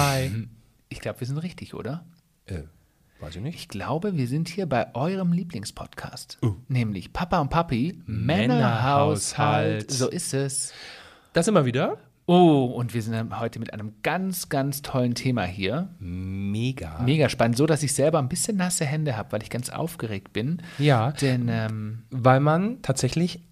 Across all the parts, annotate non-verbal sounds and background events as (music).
Hi. Ich glaube, wir sind richtig, oder? Äh, weiß ich nicht. Ich glaube, wir sind hier bei eurem Lieblingspodcast. Oh. Nämlich Papa und Papi, Männerhaushalt. So ist es. Das immer wieder? Oh, und wir sind heute mit einem ganz, ganz tollen Thema hier. Mega. Mega spannend, so dass ich selber ein bisschen nasse Hände habe, weil ich ganz aufgeregt bin. Ja, Denn ähm, weil man tatsächlich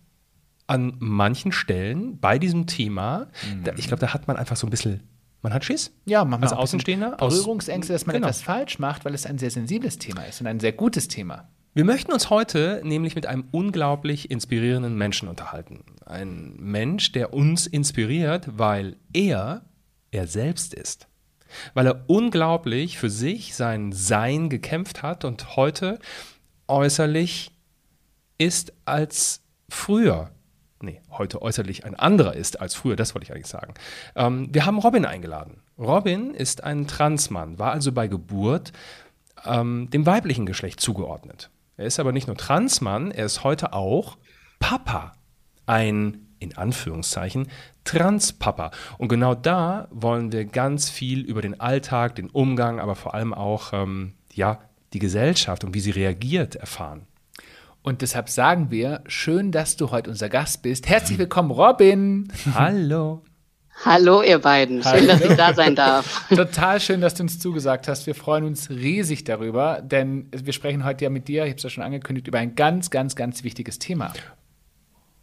an manchen Stellen bei diesem Thema, da, ich glaube, da hat man einfach so ein bisschen, man hat Schiss. ja, man Als Außenstehender? Berührungsängste, dass man Genau. etwas falsch macht, weil es ein sehr sensibles Thema ist und ein sehr gutes Thema. Wir möchten uns heute nämlich mit einem unglaublich inspirierenden Menschen unterhalten. Ein Mensch, der uns inspiriert, weil er er selbst ist. Weil er unglaublich für sich sein Sein gekämpft hat und heute äußerlich ist als früher. Nee, heute äußerlich ein anderer ist als früher, das wollte ich eigentlich sagen. Ähm, wir haben Robin eingeladen. Robin ist ein Transmann, war also bei Geburt ähm, dem weiblichen Geschlecht zugeordnet. Er ist aber nicht nur Transmann, er ist heute auch Papa. Ein, in Anführungszeichen, Transpapa. Und genau da wollen wir ganz viel über den Alltag, den Umgang, aber vor allem auch, ähm, ja, die Gesellschaft und wie sie reagiert erfahren. Und deshalb sagen wir, schön, dass du heute unser Gast bist. Herzlich willkommen, Robin. Hallo. Hallo, ihr beiden. Schön, dass ich da sein darf. (laughs) Total schön, dass du uns zugesagt hast. Wir freuen uns riesig darüber, denn wir sprechen heute ja mit dir, ich habe es ja schon angekündigt, über ein ganz, ganz, ganz wichtiges Thema.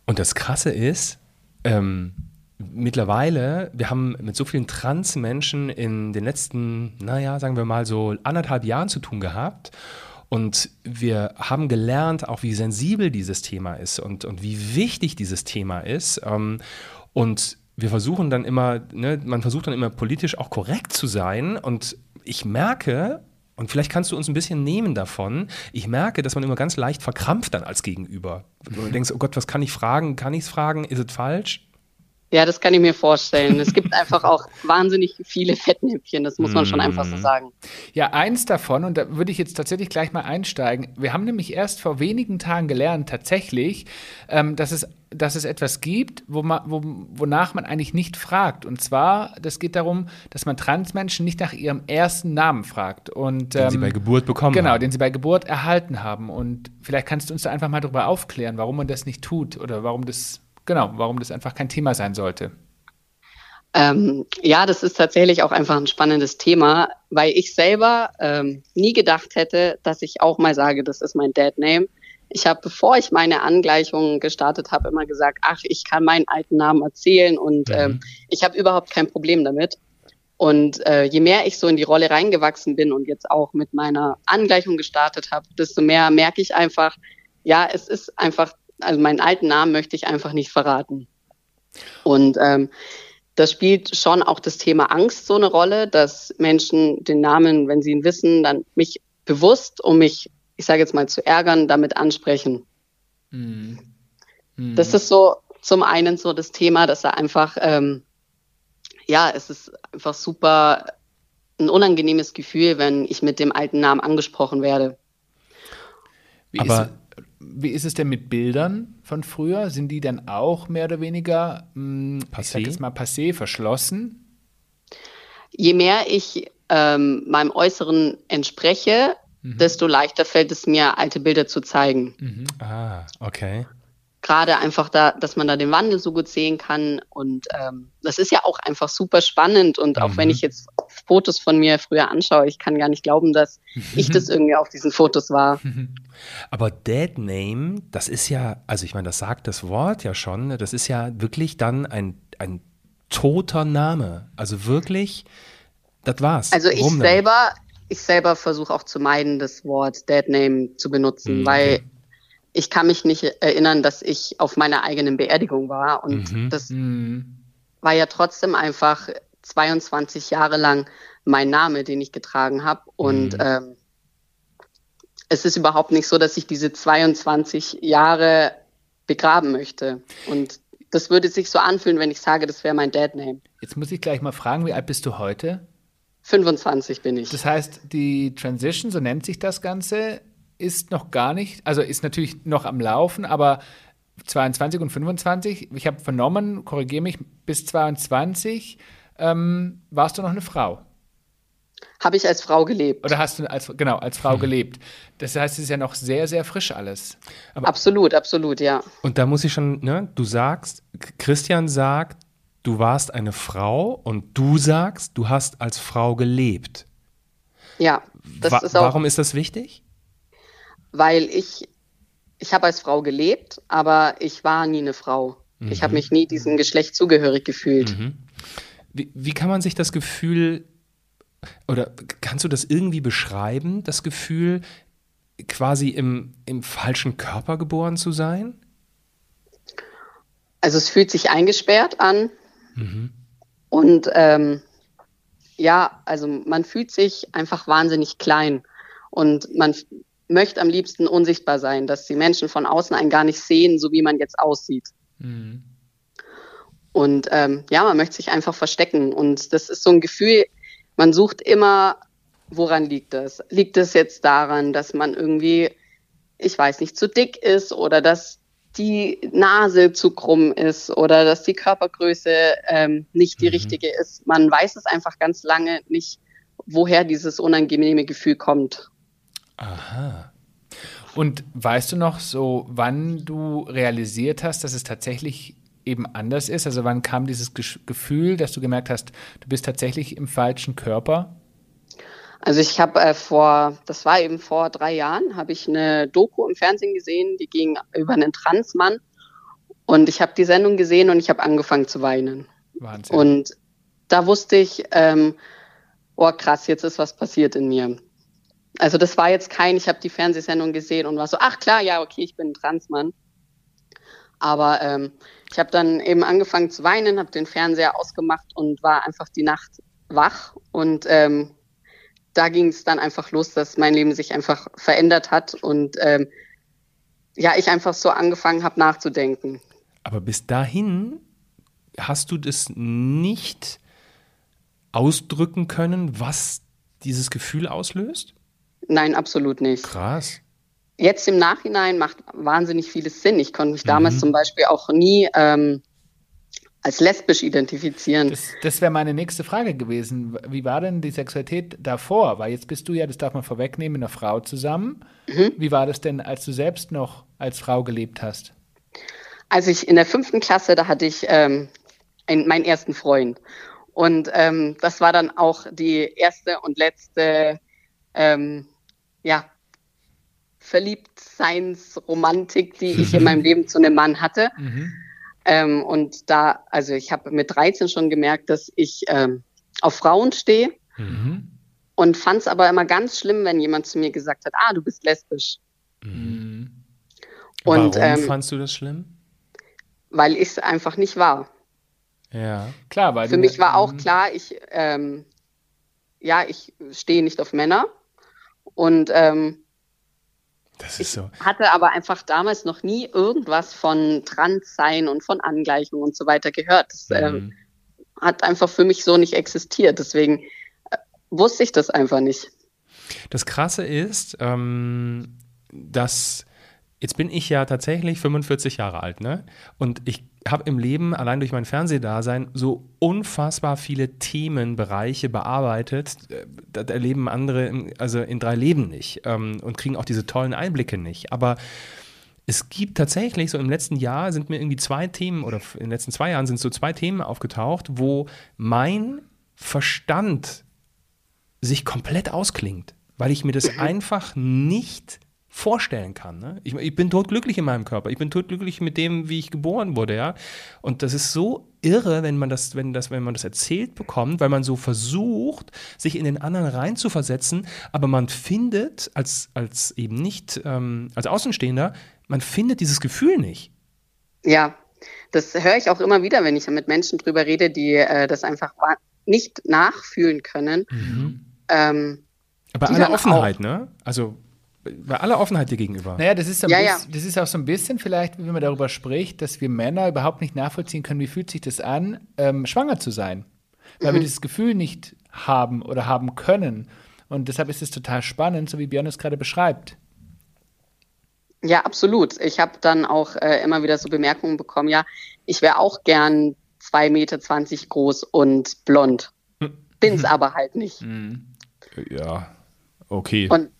Und das Krasse ist, ähm, mittlerweile, wir haben mit so vielen Trans-Menschen in den letzten, naja, sagen wir mal so anderthalb Jahren zu tun gehabt. Und wir haben gelernt, auch wie sensibel dieses Thema ist und, und wie wichtig dieses Thema ist. Ähm, und wir versuchen dann immer, ne, man versucht dann immer politisch auch korrekt zu sein. Und ich merke, und vielleicht kannst du uns ein bisschen nehmen davon, ich merke, dass man immer ganz leicht verkrampft dann als Gegenüber. Du (laughs) denkst, oh Gott, was kann ich fragen? Kann ich es fragen? Ist es falsch? Ja, das kann ich mir vorstellen. Es gibt einfach auch (laughs) wahnsinnig viele Fettnäpfchen, das muss man schon einfach so sagen. Ja, eins davon, und da würde ich jetzt tatsächlich gleich mal einsteigen. Wir haben nämlich erst vor wenigen Tagen gelernt, tatsächlich, ähm, dass, es, dass es etwas gibt, wo man, wo, wonach man eigentlich nicht fragt. Und zwar, das geht darum, dass man Transmenschen nicht nach ihrem ersten Namen fragt. Und, Den sie ähm, bei Geburt bekommen Genau, haben. den sie bei Geburt erhalten haben. Und vielleicht kannst du uns da einfach mal darüber aufklären, warum man das nicht tut oder warum das, genau, warum das einfach kein Thema sein sollte. Ähm, ja, das ist tatsächlich auch einfach ein spannendes Thema, weil ich selber ähm, nie gedacht hätte, dass ich auch mal sage, das ist mein Dad Name. Ich habe, bevor ich meine Angleichung gestartet habe, immer gesagt, ach, ich kann meinen alten Namen erzählen und ähm, ich habe überhaupt kein Problem damit. Und äh, je mehr ich so in die Rolle reingewachsen bin und jetzt auch mit meiner Angleichung gestartet habe, desto mehr merke ich einfach, ja, es ist einfach, also meinen alten Namen möchte ich einfach nicht verraten. Und ähm, das spielt schon auch das Thema Angst so eine Rolle, dass Menschen den Namen, wenn sie ihn wissen, dann mich bewusst, um mich, ich sage jetzt mal, zu ärgern, damit ansprechen. Das ist so zum einen so das Thema, dass er einfach, ähm, ja, es ist einfach super ein unangenehmes Gefühl, wenn ich mit dem alten Namen angesprochen werde. Wie, Aber- ist, wie ist es denn mit Bildern von früher? Sind die dann auch mehr oder weniger, mh, ich Passé? sag jetzt mal passé, verschlossen? je mehr ich ähm, meinem Äußeren entspreche, desto leichter fällt es mir, alte Bilder zu zeigen. Ah, okay. Gerade einfach da, dass man da den Wandel so gut sehen kann. Und ähm, das ist ja auch einfach super spannend. Und auch wenn ich jetzt Fotos von mir früher anschaue, ich kann gar nicht glauben, dass ich das irgendwie auf diesen Fotos war. (laughs) Aber Dead Name, das ist ja, also ich meine, das sagt das Wort ja schon, ne? das ist ja wirklich dann ein, ein toter Name. Also wirklich, das war's. Also ich Warum denn? selber, ich selber versuche auch zu meiden, das Wort Dead Name zu benutzen, Mhm, weil. Ich kann mich nicht erinnern, dass ich auf meiner eigenen Beerdigung war. Und Mhm. das Mhm. war ja trotzdem einfach 22 Jahre lang mein Name, den ich getragen habe. Und Mhm. ähm, es ist überhaupt nicht so, dass ich diese 22 Jahre begraben möchte. Und das würde sich so anfühlen, wenn ich sage, das wäre mein Dad Name. Jetzt muss ich gleich mal fragen, wie alt bist du heute? 25 bin ich. Das heißt, die Transition, so nennt sich das Ganze, ist noch gar nicht, also ist natürlich noch am Laufen, aber 22 und 25, ich habe vernommen, korrigiere mich, bis 22 ähm, warst du noch eine Frau. Habe ich als Frau gelebt. Oder hast du als, genau, als Frau hm. gelebt. Das heißt, es ist ja noch sehr, sehr frisch alles. Aber absolut, absolut, ja. Und da muss ich schon, ne, du sagst, Christian sagt, du warst eine Frau und du sagst, du hast als Frau gelebt. Ja, das Wa ist auch. Warum ist das wichtig? Weil ich, ich habe als Frau gelebt, aber ich war nie eine Frau. Mhm. Ich habe mich nie diesem Geschlecht zugehörig gefühlt. Mhm. Wie, wie kann man sich das Gefühl oder kannst du das irgendwie beschreiben, das Gefühl, quasi im, im falschen Körper geboren zu sein? Also es fühlt sich eingesperrt an. Mhm. Und ähm, ja, also man fühlt sich einfach wahnsinnig klein. Und man möchte am liebsten unsichtbar sein, dass die Menschen von außen einen gar nicht sehen, so wie man jetzt aussieht. Mhm. Und ähm, ja, man möchte sich einfach verstecken. Und das ist so ein Gefühl, man sucht immer, woran liegt das? Liegt es jetzt daran, dass man irgendwie, ich weiß nicht, zu dick ist oder dass die Nase zu krumm ist oder dass die Körpergröße ähm, nicht die mhm. richtige ist. Man weiß es einfach ganz lange nicht, woher dieses unangenehme Gefühl kommt. Aha. Und weißt du noch so, wann du realisiert hast, dass es tatsächlich eben anders ist? Also wann kam dieses Gefühl, dass du gemerkt hast, du bist tatsächlich im falschen Körper? Also ich habe äh, vor, das war eben vor drei Jahren, habe ich eine Doku im Fernsehen gesehen, die ging über einen Transmann. Und ich habe die Sendung gesehen und ich habe angefangen zu weinen. Wahnsinn. Und da wusste ich, ähm, oh krass, jetzt ist was passiert in mir. Also das war jetzt kein, ich habe die Fernsehsendung gesehen und war so, ach klar, ja, okay, ich bin ein Transmann. Aber ähm, ich habe dann eben angefangen zu weinen, habe den Fernseher ausgemacht und war einfach die Nacht wach. Und ähm, da ging es dann einfach los, dass mein Leben sich einfach verändert hat und ähm, ja, ich einfach so angefangen habe nachzudenken. Aber bis dahin hast du das nicht ausdrücken können, was dieses Gefühl auslöst? Nein, absolut nicht. Krass jetzt im Nachhinein macht wahnsinnig vieles Sinn. Ich konnte mich damals mhm. zum Beispiel auch nie ähm, als lesbisch identifizieren. Das, das wäre meine nächste Frage gewesen. Wie war denn die Sexualität davor? Weil jetzt bist du ja, das darf man vorwegnehmen, mit einer Frau zusammen. Mhm. Wie war das denn, als du selbst noch als Frau gelebt hast? Als ich in der fünften Klasse, da hatte ich ähm, einen, meinen ersten Freund. Und ähm, das war dann auch die erste und letzte ähm, ja, Verliebtseinsromantik, die ich in meinem (laughs) Leben zu einem Mann hatte. Mhm. Ähm, und da, also ich habe mit 13 schon gemerkt, dass ich ähm, auf Frauen stehe mhm. und fand es aber immer ganz schlimm, wenn jemand zu mir gesagt hat, ah, du bist lesbisch. Mhm. Und, Warum ähm, fandst du das schlimm? Weil ich es einfach nicht war. Ja, klar. Weil Für mich war auch mhm. klar, ich, ähm, ja, ich stehe nicht auf Männer und ähm, das ist so. Ich hatte aber einfach damals noch nie irgendwas von Transsein und von Angleichung und so weiter gehört. Das mhm. ähm, hat einfach für mich so nicht existiert. Deswegen äh, wusste ich das einfach nicht. Das Krasse ist, ähm, dass jetzt bin ich ja tatsächlich 45 Jahre alt, ne? Und ich habe im Leben allein durch mein Fernsehdasein so unfassbar viele Themenbereiche bearbeitet. Das erleben andere also in drei Leben nicht ähm, und kriegen auch diese tollen Einblicke nicht. Aber es gibt tatsächlich, so im letzten Jahr sind mir irgendwie zwei Themen oder in den letzten zwei Jahren sind so zwei Themen aufgetaucht, wo mein Verstand sich komplett ausklingt, weil ich mir das (clears throat) einfach nicht vorstellen kann. Ne? Ich, ich, bin totglücklich in meinem Körper. Ich bin totglücklich mit dem, wie ich geboren wurde, ja. Und das ist so irre, wenn man das, wenn das, wenn man das erzählt bekommt, weil man so versucht, sich in den anderen reinzuversetzen, aber man findet als, als eben nicht, ähm, als Außenstehender, man findet dieses Gefühl nicht. Ja, das höre ich auch immer wieder, wenn ich mit Menschen drüber rede, die äh, das einfach nicht nachfühlen können. Mhm. Ähm, aber aller Offenheit, ne? Also bei aller Offenheit dir gegenüber. Naja, das ist, so ja, bisschen, ja. das ist auch so ein bisschen vielleicht, wenn man darüber spricht, dass wir Männer überhaupt nicht nachvollziehen können, wie fühlt sich das an, ähm, schwanger zu sein. Weil mhm. wir dieses Gefühl nicht haben oder haben können. Und deshalb ist es total spannend, so wie Björn es gerade beschreibt. Ja, absolut. Ich habe dann auch äh, immer wieder so Bemerkungen bekommen, ja, ich wäre auch gern 2,20 Meter groß und blond. (laughs) Bin's aber halt nicht. Ja, okay. Und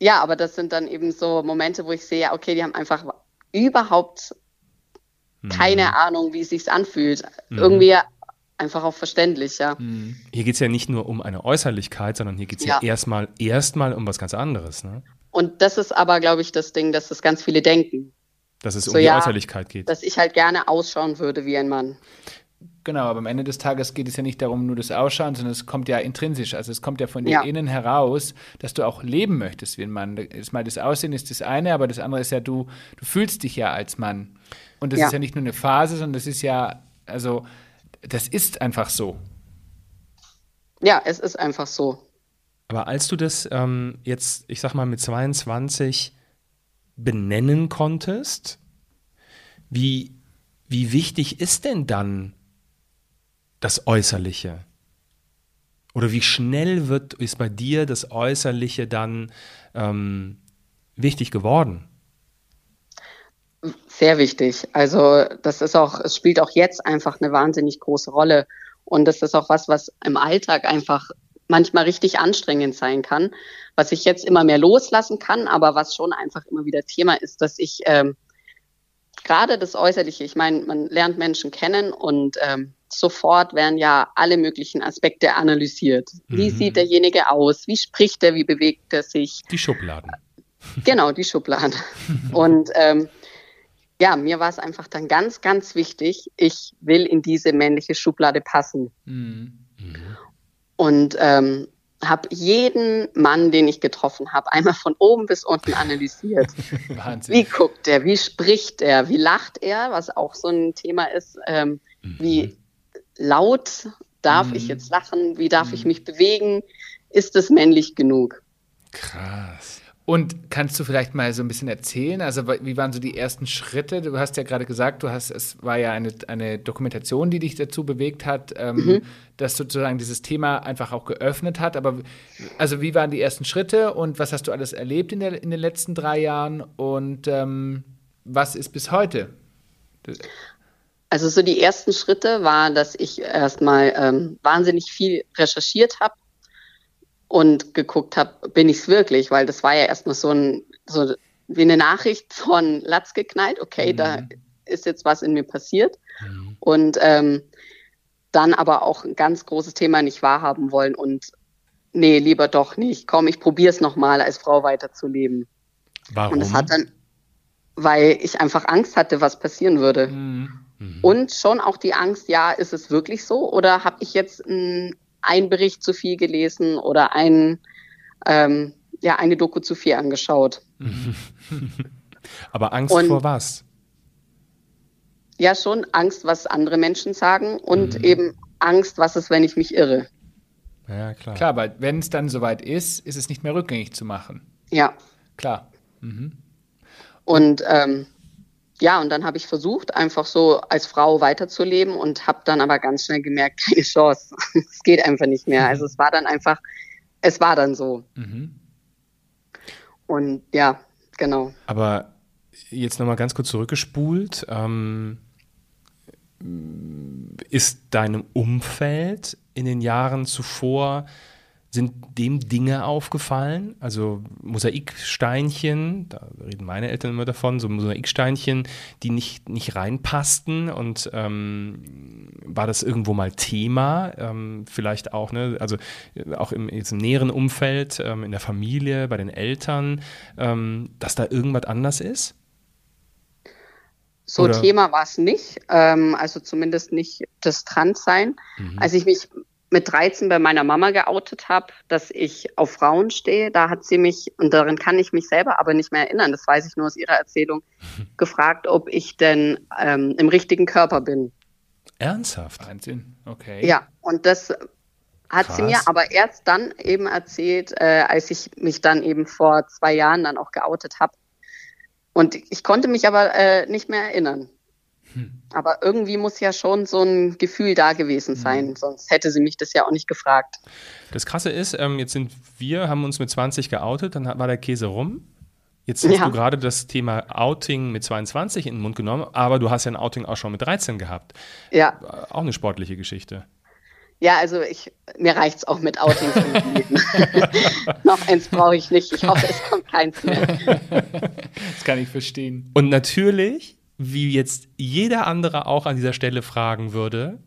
ja, aber das sind dann eben so Momente, wo ich sehe, ja, okay, die haben einfach überhaupt keine Ahnung, wie es sich anfühlt. Irgendwie einfach auch verständlich, ja. Hier geht es ja nicht nur um eine Äußerlichkeit, sondern hier geht es ja. Ja. erstmal erstmal um was ganz anderes, ne? Und das ist aber, glaube ich, das Ding, dass das ganz viele denken, Dass es um So, die ja, Äußerlichkeit geht. dass ich halt gerne ausschauen würde wie ein Mann. Genau, aber am Ende des Tages geht es ja nicht darum, nur das Ausschauen, sondern es kommt ja intrinsisch. Also es kommt ja von dir Ja. innen heraus, dass du auch leben möchtest wie ein Mann. Das, mal das Aussehen ist das eine, aber das andere ist ja, du, du fühlst dich ja als Mann. Und das Ja. ist ja nicht nur eine Phase, sondern das ist ja, also, das ist einfach so. Ja, es ist einfach so. Aber als du das ähm, jetzt, ich sag mal, mit 22 benennen konntest, wie, wie wichtig ist denn dann das Äußerliche? Oder wie schnell wird, ist bei dir das Äußerliche dann ähm, wichtig geworden? Sehr wichtig. Also das ist auch, es spielt auch jetzt einfach eine wahnsinnig große Rolle. Und das ist auch was, was im Alltag einfach manchmal richtig anstrengend sein kann, was ich jetzt immer mehr loslassen kann, aber was schon einfach immer wieder Thema ist, dass ich ähm, gerade das Äußerliche, ich meine, man lernt Menschen kennen und ähm, sofort werden ja alle möglichen Aspekte analysiert. Wie Mhm. sieht derjenige aus? Wie spricht er? Wie bewegt er sich? Die Schubladen. (laughs) Genau, die Schublade. (laughs) Und ähm, ja, mir war es einfach dann ganz, ganz wichtig, ich will in diese männliche Schublade passen. Mhm. Und ähm, habe jeden Mann, den ich getroffen habe, einmal von oben bis unten analysiert. (laughs) Wahnsinn. Wie guckt er? Wie spricht er? Wie lacht er? Was auch so ein Thema ist. Ähm, Wie laut darf ich jetzt lachen? Wie darf ich mich bewegen? Ist es männlich genug? Krass. Und kannst du vielleicht mal so ein bisschen erzählen? Also, wie waren so die ersten Schritte? Du hast ja gerade gesagt, du hast, es war ja eine, eine Dokumentation, die dich dazu bewegt hat, ähm, dass sozusagen dieses Thema einfach auch geöffnet hat. Aber also, wie waren die ersten Schritte und was hast du alles erlebt in, der, in den letzten drei Jahren und ähm, was ist bis heute? Also so die ersten Schritte war, dass ich erstmal ähm, wahnsinnig viel recherchiert habe und geguckt habe, bin ich es wirklich, weil das war ja erstmal so ein so wie eine Nachricht von Latz geknallt, okay, da ist jetzt was in mir passiert und ähm, dann aber auch ein ganz großes Thema nicht wahrhaben wollen und nee, lieber doch nicht. Komm, ich probiere es nochmal, als Frau weiterzuleben. Warum? Und das hat dann, weil ich einfach Angst hatte, was passieren würde. Und schon auch die Angst, ja, ist es wirklich so? Oder habe ich jetzt einen Bericht zu viel gelesen oder ein, ähm, ja, eine Doku zu viel angeschaut? (laughs) Aber Angst Und- vor was? Ja, schon Angst, was andere Menschen sagen und eben Angst, was ist, wenn ich mich irre. Ja, klar. Klar, weil wenn es dann soweit ist, ist es nicht mehr rückgängig zu machen. Ja. Klar. Und ähm, ja, und dann habe ich versucht, einfach so als Frau weiterzuleben und habe dann aber ganz schnell gemerkt, (laughs) keine Chance. es geht einfach nicht mehr. Also es war dann einfach, es war dann so. Und ja, genau. Aber jetzt nochmal ganz kurz zurückgespult. Ähm, ist deinem Umfeld in den Jahren zuvor, sind dem Dinge aufgefallen? Also Mosaiksteinchen, da reden meine Eltern immer davon, so Mosaiksteinchen, die nicht, nicht reinpassten und ähm, war das irgendwo mal Thema? Ähm, vielleicht auch, ne, also äh, auch im, jetzt im näheren Umfeld, ähm, in der Familie, bei den Eltern, ähm, dass da irgendwas anders ist? So Oder- Thema war es nicht, ähm, also zumindest nicht das Transsein. Als ich mich mit 13 bei meiner Mama geoutet habe, dass ich auf Frauen stehe, da hat sie mich, und daran kann ich mich selber aber nicht mehr erinnern, das weiß ich nur aus ihrer Erzählung, (laughs) gefragt, ob ich denn ähm, im richtigen Körper bin. Ernsthaft? Wahnsinn. Okay. Ja, und das hat sie Krass. mir aber erst dann eben erzählt, äh, als ich mich dann eben vor zwei Jahren dann auch geoutet habe. Und ich konnte mich aber äh, nicht mehr erinnern. Aber irgendwie muss ja schon so ein Gefühl da gewesen sein, sonst hätte sie mich das ja auch nicht gefragt. Das Krasse ist, ähm, jetzt sind wir, haben uns mit 20 geoutet, dann hat- war der Käse rum. Jetzt hast ja. du gerade das Thema Outing mit 22 in den Mund genommen, aber du hast ja ein Outing auch schon mit 13 gehabt. Ja. Auch eine sportliche Geschichte. Ja, also ich, mir reicht es auch mit Outings. (laughs) Noch eins brauche ich nicht. Ich hoffe, es kommt keins mehr. (laughs) Das kann ich verstehen. Und natürlich, wie jetzt jeder andere auch an dieser Stelle fragen würde,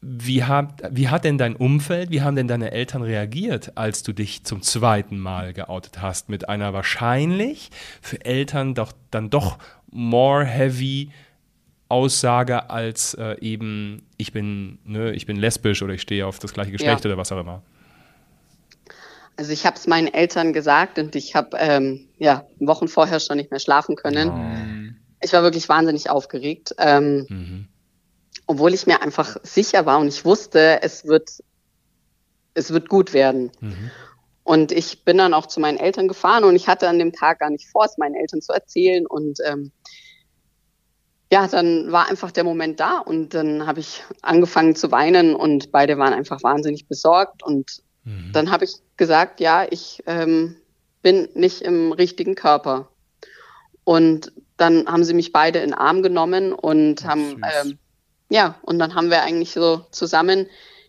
wie hat, wie hat denn dein Umfeld, wie haben denn deine Eltern reagiert, als du dich zum zweiten Mal geoutet hast? Mit einer wahrscheinlich für Eltern doch dann doch more heavy Aussage als äh, eben, ich bin, ne, ich bin lesbisch oder ich stehe auf das gleiche Geschlecht ja. oder was auch immer. Also ich habe es meinen Eltern gesagt und ich habe ähm, ja Wochen vorher schon nicht mehr schlafen können. Oh. Ich war wirklich wahnsinnig aufgeregt. Ähm, mhm obwohl ich mir einfach sicher war und ich wusste, es wird, es wird gut werden. Mhm. Und ich bin dann auch zu meinen Eltern gefahren und ich hatte an dem Tag gar nicht vor, es meinen Eltern zu erzählen. Und ähm, ja, dann war einfach der Moment da und dann habe ich angefangen zu weinen und beide waren einfach wahnsinnig besorgt. Und mhm. dann habe ich gesagt, ja, ich ähm, bin nicht im richtigen Körper. Und dann haben sie mich beide in den Arm genommen und haben ähm, ja, und dann haben wir eigentlich so zusammen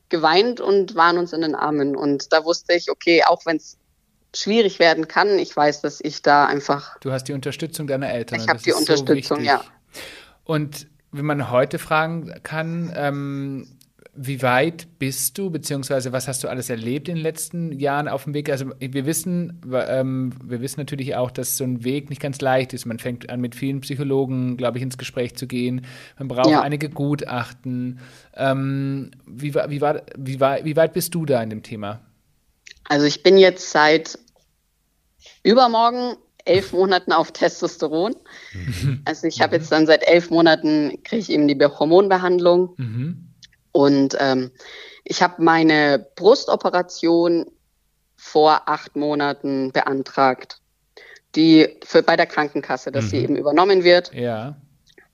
geweint und waren uns in den Armen. Und da wusste ich, okay, auch wenn es schwierig werden kann, ich weiß, dass ich da einfach. Du hast die Unterstützung deiner Eltern. Ich habe die Unterstützung, so ja. Und wenn man heute fragen kann, ähm, wie weit bist du, beziehungsweise was hast du alles erlebt in den letzten Jahren auf dem Weg? Also wir wissen, ähm, wir wissen natürlich auch, dass so ein Weg nicht ganz leicht ist. Man fängt an, mit vielen Psychologen, glaube ich, ins Gespräch zu gehen. Man braucht ja. einige Gutachten. Ähm, wie, wie, war, wie, war, wie weit bist du da in dem Thema? Also ich bin jetzt seit übermorgen elf (laughs) Monaten auf Testosteron. Mhm. Also ich habe jetzt dann seit elf Monaten, kriege ich eben die Hormonbehandlung. Mhm und ähm, ich habe meine Brustoperation vor acht Monaten beantragt, die für, bei der Krankenkasse, dass mhm. sie eben übernommen wird. Ja.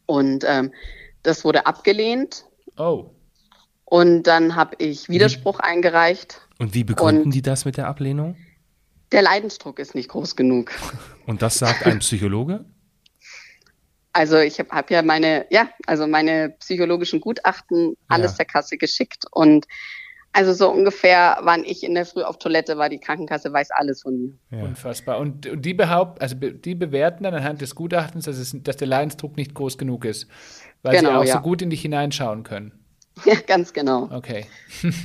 Und ähm, das wurde abgelehnt. Oh. Und dann habe ich Widerspruch wie? eingereicht. Und wie begründen die das mit der Ablehnung? Der Leidensdruck ist nicht groß genug. Und das sagt ein Psychologe? Also ich habe hab ja meine, ja, also meine psychologischen Gutachten alles ja. der Kasse geschickt und also so ungefähr, wann ich in der Früh auf Toilette war, die Krankenkasse weiß alles von mir. Ja. Unfassbar. Und, und die behaupten, also die bewerten dann anhand des Gutachtens, dass, es, dass der Leidensdruck nicht groß genug ist, weil genau, sie auch ja. so gut in dich hineinschauen können. (laughs) Ja, ganz genau. Okay. (laughs)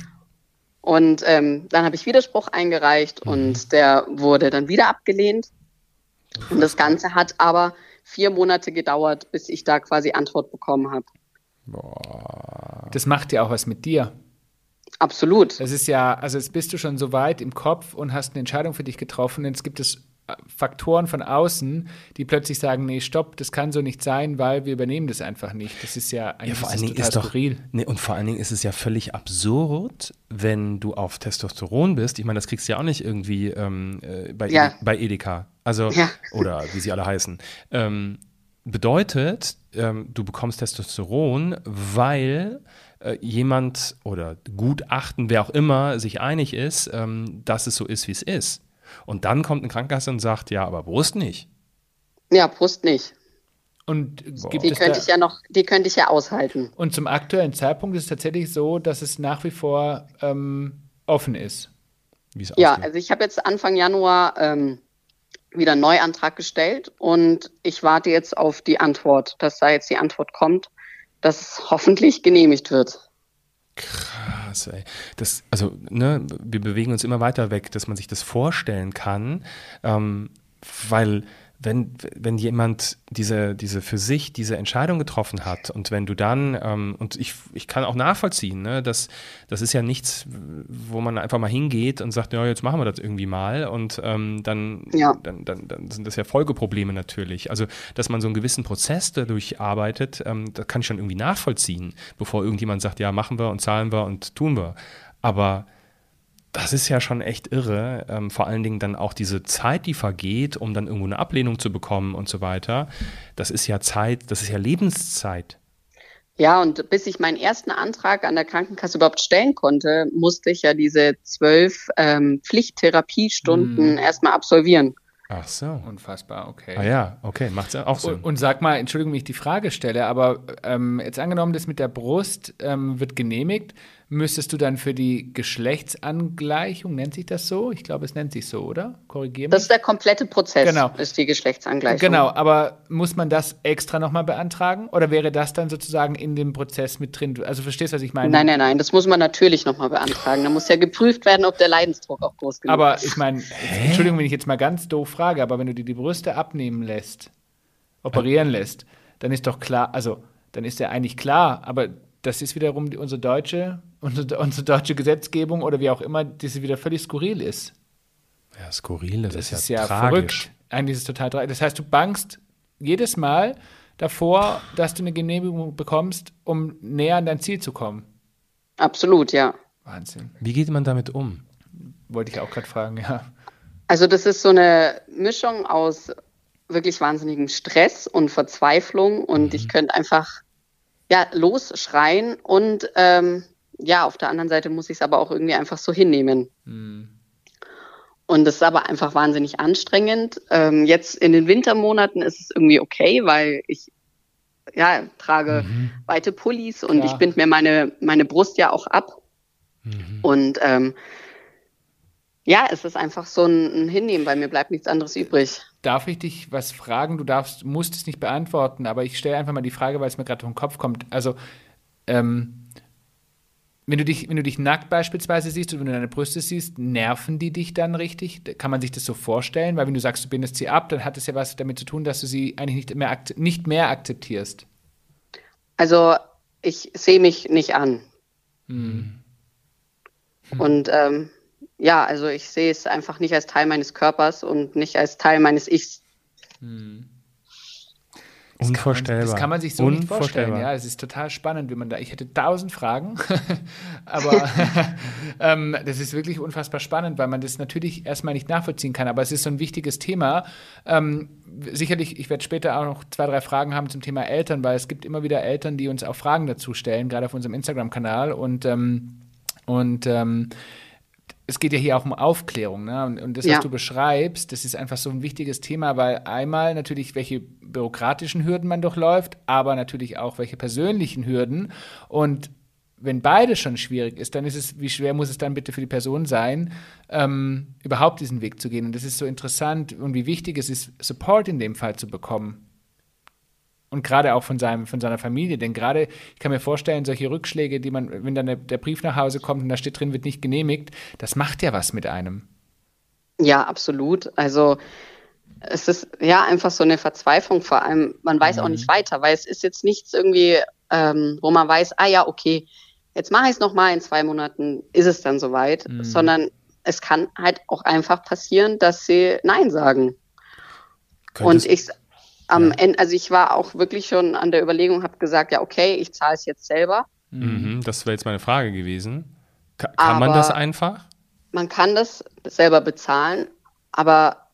und ähm, dann habe ich Widerspruch eingereicht mhm. und der wurde dann wieder abgelehnt. Und das Ganze hat aber vier Monate gedauert, bis ich da quasi Antwort bekommen habe. Das macht ja auch was mit dir. Absolut. Das ist ja, also jetzt bist du schon so weit im Kopf und hast eine Entscheidung für dich getroffen. Jetzt gibt es äh, Faktoren von außen, die plötzlich sagen, nee, stopp, das kann so nicht sein, weil wir übernehmen das einfach nicht. Das ist ja eigentlich ja, vor allen Dingen ist doch, nee, und vor allen Dingen ist es ja völlig absurd, wenn du auf Testosteron bist. Ich meine, das kriegst du ja auch nicht irgendwie ähm, äh, bei, ja. bei Edeka. Also, ja. oder wie sie alle heißen. Ähm, bedeutet, ähm, du bekommst Testosteron, weil äh, jemand oder Gutachten, wer auch immer, sich einig ist, ähm, dass es so ist, wie es ist. Und dann kommt ein Krankenkasse und sagt, ja, aber Brust nicht. Ja, Brust nicht. Und gibt die könnte ich ja noch, die könnte ich ja aushalten. Und zum aktuellen Zeitpunkt ist es tatsächlich so, dass es nach wie vor ähm, offen ist. ja, also ich habe jetzt Anfang Januar ähm, wieder einen Neuantrag gestellt und ich warte jetzt auf die Antwort, dass da jetzt die Antwort kommt, dass es hoffentlich genehmigt wird. Krass, ey. Das, also, ne, wir bewegen uns immer weiter weg, dass man sich das vorstellen kann, ähm, weil wenn, wenn jemand diese, diese für sich diese Entscheidung getroffen hat und wenn du dann, ähm, und ich, ich kann auch nachvollziehen, ne, dass das ist ja nichts, wo man einfach mal hingeht und sagt, ja, jetzt machen wir das irgendwie mal und ähm, dann, ja. dann, dann, dann, sind das ja Folgeprobleme natürlich. Also, dass man so einen gewissen Prozess dadurch arbeitet, ähm, das kann ich schon irgendwie nachvollziehen, bevor irgendjemand sagt, ja, machen wir und zahlen wir und tun wir. Aber das ist ja schon echt irre. Ähm, vor allen Dingen dann auch diese Zeit, die vergeht, um dann irgendwo eine Ablehnung zu bekommen und so weiter. Das ist ja Zeit, das ist ja Lebenszeit. Ja, und bis ich meinen ersten Antrag an der Krankenkasse überhaupt stellen konnte, musste ich ja diese zwölf ähm, Pflichttherapiestunden mm. erstmal absolvieren. Ach so. Unfassbar, okay. Ah ja, okay, macht auch Sinn. Und, und, sag mal, Entschuldigung, wenn ich die Frage stelle, aber ähm, jetzt angenommen, das mit der Brust ähm, wird genehmigt, müsstest du dann für die Geschlechtsangleichung, nennt sich das so? Ich glaube, es nennt sich so, oder? Korrigiere mich. Das ist der komplette Prozess, Genau. ist die Geschlechtsangleichung. Genau, aber muss man das extra nochmal beantragen? Oder wäre das dann sozusagen in dem Prozess mit drin? Also verstehst du, was ich meine? Nein, nein, nein, das muss man natürlich nochmal beantragen. Da muss ja geprüft werden, ob der Leidensdruck auch groß genug Aber ist. ich meine, Entschuldigung, wenn ich jetzt mal ganz doof frage, aber wenn du dir die Brüste abnehmen lässt, operieren lässt, dann ist doch klar, also dann ist ja eigentlich klar, aber das ist wiederum die, unsere deutsche, (laughs) unsere, unsere deutsche Gesetzgebung oder wie auch immer, die wieder völlig skurril ist. ja, skurril, das, Das ist ist ja, ja tragisch. verrückt. Eigentlich ist es total tragisch. Das heißt, du bangst jedes Mal davor, dass du eine Genehmigung bekommst, um näher an dein Ziel zu kommen. Absolut, ja. Wahnsinn. Wie geht man damit um? Wollte ich auch gerade fragen, ja. Also das ist so eine Mischung aus wirklich wahnsinnigem Stress und Verzweiflung und ich könnte einfach ja losschreien und ähm, ja auf der anderen Seite muss ich es aber auch irgendwie einfach so hinnehmen. Und das ist aber einfach wahnsinnig anstrengend. Ähm, jetzt in den Wintermonaten ist es irgendwie okay, weil ich ja trage weite Pullis und Klar. ich bind mir meine meine Brust ja auch ab und ähm, ja, es ist einfach so ein, ein Hinnehmen, weil mir bleibt nichts anderes übrig. Darf ich dich was fragen? Du darfst, musst es nicht beantworten, aber ich stelle einfach mal die Frage, weil es mir gerade durch den Kopf kommt. Also, ähm, wenn du, dich, wenn du dich nackt beispielsweise siehst oder wenn du deine Brüste siehst, nerven die dich dann richtig? Kann man sich das so vorstellen? Weil wenn du sagst, du bindest sie ab, dann hat es ja was damit zu tun, dass du sie eigentlich nicht mehr, nicht mehr akzeptierst. Also ich sehe mich nicht an. Hm. Und ähm, ja, also ich sehe es einfach nicht als Teil meines Körpers und nicht als Teil meines Ichs. Unvorstellbar. Das kann man sich so nicht vorstellen. Ja, es ist total spannend, wie man da. Ich hätte tausend Fragen, (laughs) aber (laughs) ähm, das ist wirklich unfassbar spannend, weil man das natürlich erstmal nicht nachvollziehen kann. Aber es ist so ein wichtiges Thema. Ähm, sicherlich, ich werde später auch noch zwei, drei Fragen haben zum Thema Eltern, weil es gibt immer wieder Eltern, die uns auch Fragen dazu stellen, gerade auf unserem Instagram-Kanal und ähm, und ähm, es geht ja hier auch um Aufklärung. Ne? Und, und das, was Ja. du beschreibst, das ist einfach so ein wichtiges Thema, weil einmal natürlich, welche bürokratischen Hürden man durchläuft, aber natürlich auch welche persönlichen Hürden. Und wenn beides schon schwierig ist, dann ist es, wie schwer muss es dann bitte für die Person sein, ähm, überhaupt diesen Weg zu gehen? Und das ist so interessant und wie wichtig es ist, Support in dem Fall zu bekommen. Und gerade auch von, seinem, von seiner Familie. Denn gerade, ich kann mir vorstellen, solche Rückschläge, die man, wenn dann der, der Brief nach Hause kommt und da steht drin, wird nicht genehmigt, das macht ja was mit einem. Ja, absolut. Also es ist ja einfach so eine Verzweiflung vor allem. Man weiß auch nicht weiter, weil es ist jetzt nichts irgendwie, ähm, wo man weiß, ah ja, okay, jetzt mache ich es nochmal in zwei Monaten, ist es dann soweit, sondern es kann halt auch einfach passieren, dass sie Nein sagen. Könntest- Und ich am Ende, also ich war auch wirklich schon an der Überlegung, habe gesagt, ja, okay, ich zahle es jetzt selber. Mhm, das wäre jetzt meine Frage gewesen. Ka kann man Aber- das einfach? Man kann das selber bezahlen, aber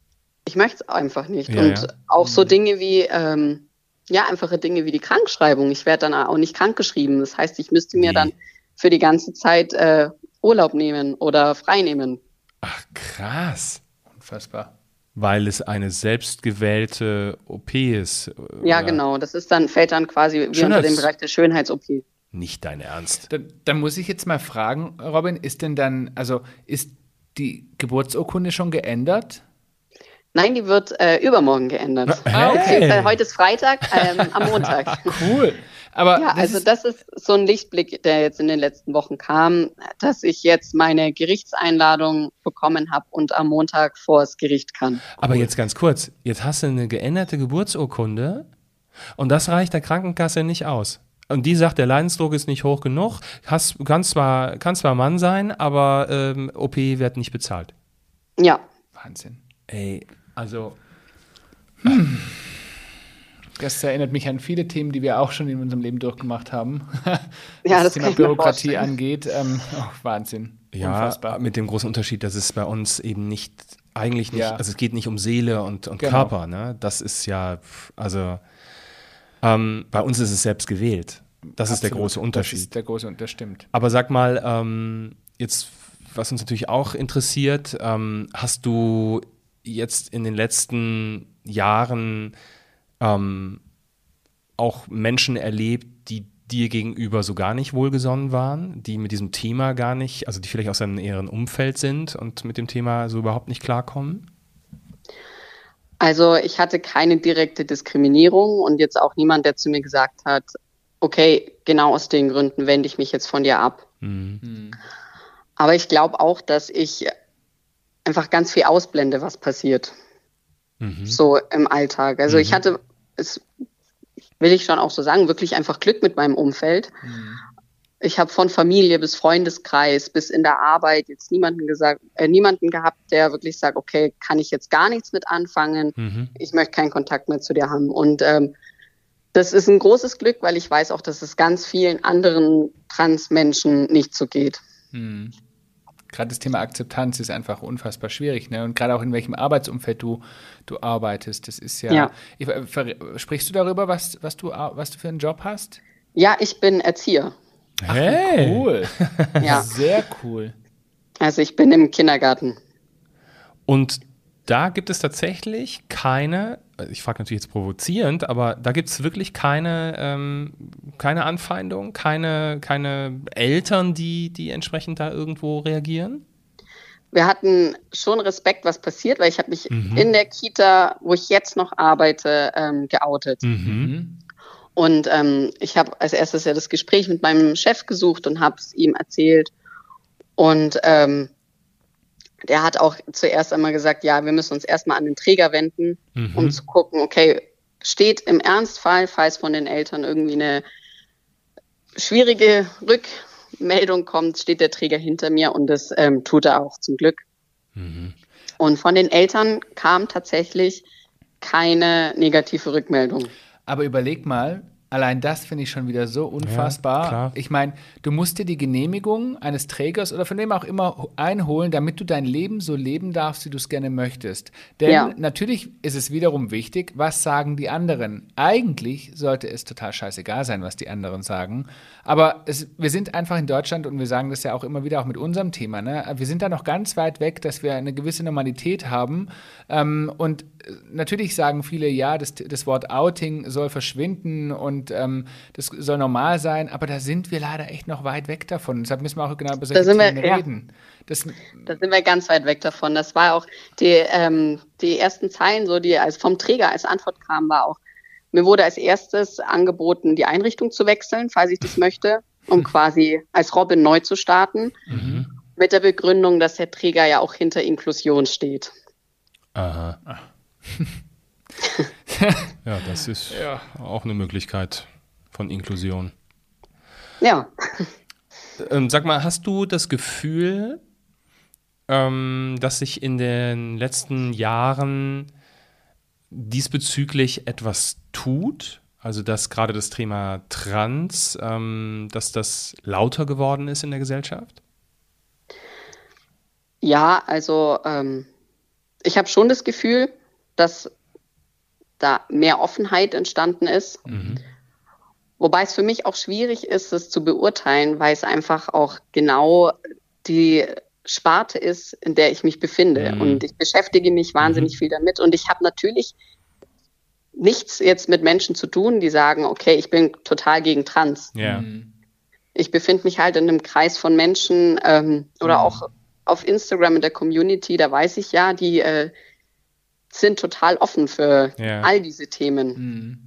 ich möchte es einfach nicht. Ja, Und ja. auch so Dinge wie, ähm, ja, einfache Dinge wie die Krankschreibung. Ich werde dann auch nicht krankgeschrieben. Das heißt, ich müsste mir Wie? dann für die ganze Zeit äh, Urlaub nehmen oder frei nehmen. Ach, krass. Unfassbar. Weil es eine selbstgewählte OP ist. Ja, oder? genau. Das ist dann, fällt dann quasi wie unter dem Bereich der Schönheits-OP. Nicht dein Ernst. Dann, dann muss ich jetzt mal fragen, Robin, ist denn dann, also ist die Geburtsurkunde schon geändert? Nein, die wird äh, übermorgen geändert. Ah, okay. Äh, heute ist Freitag, ähm, am Montag. (laughs) Cool. Aber Ja, das also ist, das ist so ein Lichtblick, der jetzt in den letzten Wochen kam, dass ich jetzt meine Gerichtseinladung bekommen habe und am Montag vors Gericht kann. Aber jetzt ganz kurz. Jetzt hast du eine geänderte Geburtsurkunde und das reicht der Krankenkasse nicht aus. Und die sagt, der Leidensdruck ist nicht hoch genug. Hast, kann, zwar, kann zwar Mann sein, aber ähm, OP wird nicht bezahlt. Ja, Wahnsinn. Ey, also Das erinnert mich an viele Themen, die wir auch schon in unserem Leben durchgemacht haben. (laughs) Ja, Was das Thema Bürokratie vorstellen. angeht. Ähm, oh, Wahnsinn. Ja, Unfassbar. mit dem großen Unterschied, dass es bei uns eben nicht, eigentlich nicht, Ja. also es geht nicht um Seele und, und Genau. Körper, ne? Das ist ja, also ähm, bei uns ist es selbst gewählt. Das ist der Absolut. große Unterschied. Das ist der große Unterschied, das stimmt. Aber sag mal, ähm, jetzt, was uns natürlich auch interessiert, ähm, hast du jetzt in den letzten Jahren ähm, auch Menschen erlebt, die dir gegenüber so gar nicht wohlgesonnen waren, die mit diesem Thema gar nicht, also die vielleicht aus einem näheren Umfeld sind und mit dem Thema so überhaupt nicht klarkommen? Also ich hatte keine direkte Diskriminierung und jetzt auch niemand, der zu mir gesagt hat, okay, genau aus den Gründen wende ich mich jetzt von dir ab. Mhm. Aber ich glaube auch, dass ich einfach ganz viel ausblende, was passiert. Mhm. So im Alltag. Also mhm. ich hatte, es will ich schon auch so sagen, wirklich einfach Glück mit meinem Umfeld. Mhm. Ich habe von Familie bis Freundeskreis bis in der Arbeit jetzt niemanden gesagt, äh, niemanden gehabt, der wirklich sagt, okay, kann ich jetzt gar nichts mit anfangen. Mhm. Ich möchte keinen Kontakt mehr zu dir haben. Und ähm, das ist ein großes Glück, weil ich weiß auch, dass es ganz vielen anderen Transmenschen nicht so geht. Mhm gerade das Thema Akzeptanz ist einfach unfassbar schwierig. Ne? Und gerade auch in welchem Arbeitsumfeld du, du arbeitest. Das ist ja. ja. Ich, sprichst du darüber, was, was, du, was du für einen Job hast? Ja, ich bin Erzieher. Ach, hey. Cool. (laughs) ja. Sehr cool. Also ich bin im Kindergarten. Und da gibt es tatsächlich keine, ich frage natürlich jetzt provozierend, aber da gibt es wirklich keine, ähm, keine Anfeindung, keine, keine Eltern, die, die entsprechend da irgendwo reagieren? Wir hatten schon Respekt, was passiert, weil ich habe mich mhm. in der Kita, wo ich jetzt noch arbeite, ähm, geoutet. Mhm. Und ähm, ich habe als erstes ja das Gespräch mit meinem Chef gesucht und habe es ihm erzählt. Und ähm, der hat auch zuerst einmal gesagt, ja, wir müssen uns erstmal an den Träger wenden, mhm. um zu gucken, okay, steht im Ernstfall, falls von den Eltern irgendwie eine schwierige Rückmeldung kommt, steht der Träger hinter mir und das ähm, tut er auch zum Glück. Mhm. Und von den Eltern kam tatsächlich keine negative Rückmeldung. Aber überleg mal, Allein das finde ich schon wieder so unfassbar. Ja, ich meine, du musst dir die Genehmigung eines Trägers oder von wem auch immer einholen, damit du dein Leben so leben darfst, wie du es gerne möchtest. Denn ja. natürlich ist es wiederum wichtig, was sagen die anderen. Eigentlich sollte es total scheißegal sein, was die anderen sagen. Aber es, wir sind einfach in Deutschland und wir sagen das ja auch immer wieder auch mit unserem Thema. Ne? Wir sind da noch ganz weit weg, dass wir eine gewisse Normalität haben. Ähm, und natürlich sagen viele, ja, das, das Wort Outing soll verschwinden und ähm, das soll normal sein, aber da sind wir leider echt noch weit weg davon. Deshalb müssen wir auch genau über solche Themen wir, reden. Das, da sind wir ganz weit weg davon. Das war auch die, ähm, die ersten Zeilen, so die als vom Träger als Antwort kamen, war auch, mir wurde als erstes angeboten, die Einrichtung zu wechseln, falls ich das möchte, um (laughs) quasi als Robin neu zu starten. Mhm. Mit der Begründung, dass der Träger ja auch hinter Inklusion steht. Aha. (laughs) (laughs) ja, das ist ja. auch eine Möglichkeit von Inklusion. Ja. (laughs) Ähm, sag mal, hast du das Gefühl, ähm, dass sich in den letzten Jahren diesbezüglich etwas tut? Also, dass gerade das Thema Trans, ähm, dass das lauter geworden ist in der Gesellschaft? Ja, also ähm, ich habe schon das Gefühl, dass da mehr Offenheit entstanden ist. Mhm. Wobei es für mich auch schwierig ist, es zu beurteilen, weil es einfach auch genau die Sparte ist, in der ich mich befinde. Mhm. Und ich beschäftige mich wahnsinnig mhm. viel damit. Und ich habe natürlich nichts jetzt mit Menschen zu tun, die sagen, okay, ich bin total gegen Trans. Ja. Mhm. Ich befinde mich halt in einem Kreis von Menschen ähm, oder mhm. auch auf Instagram in der Community, da weiß ich ja, die äh, sind total offen für ja. all diese Themen. Mhm.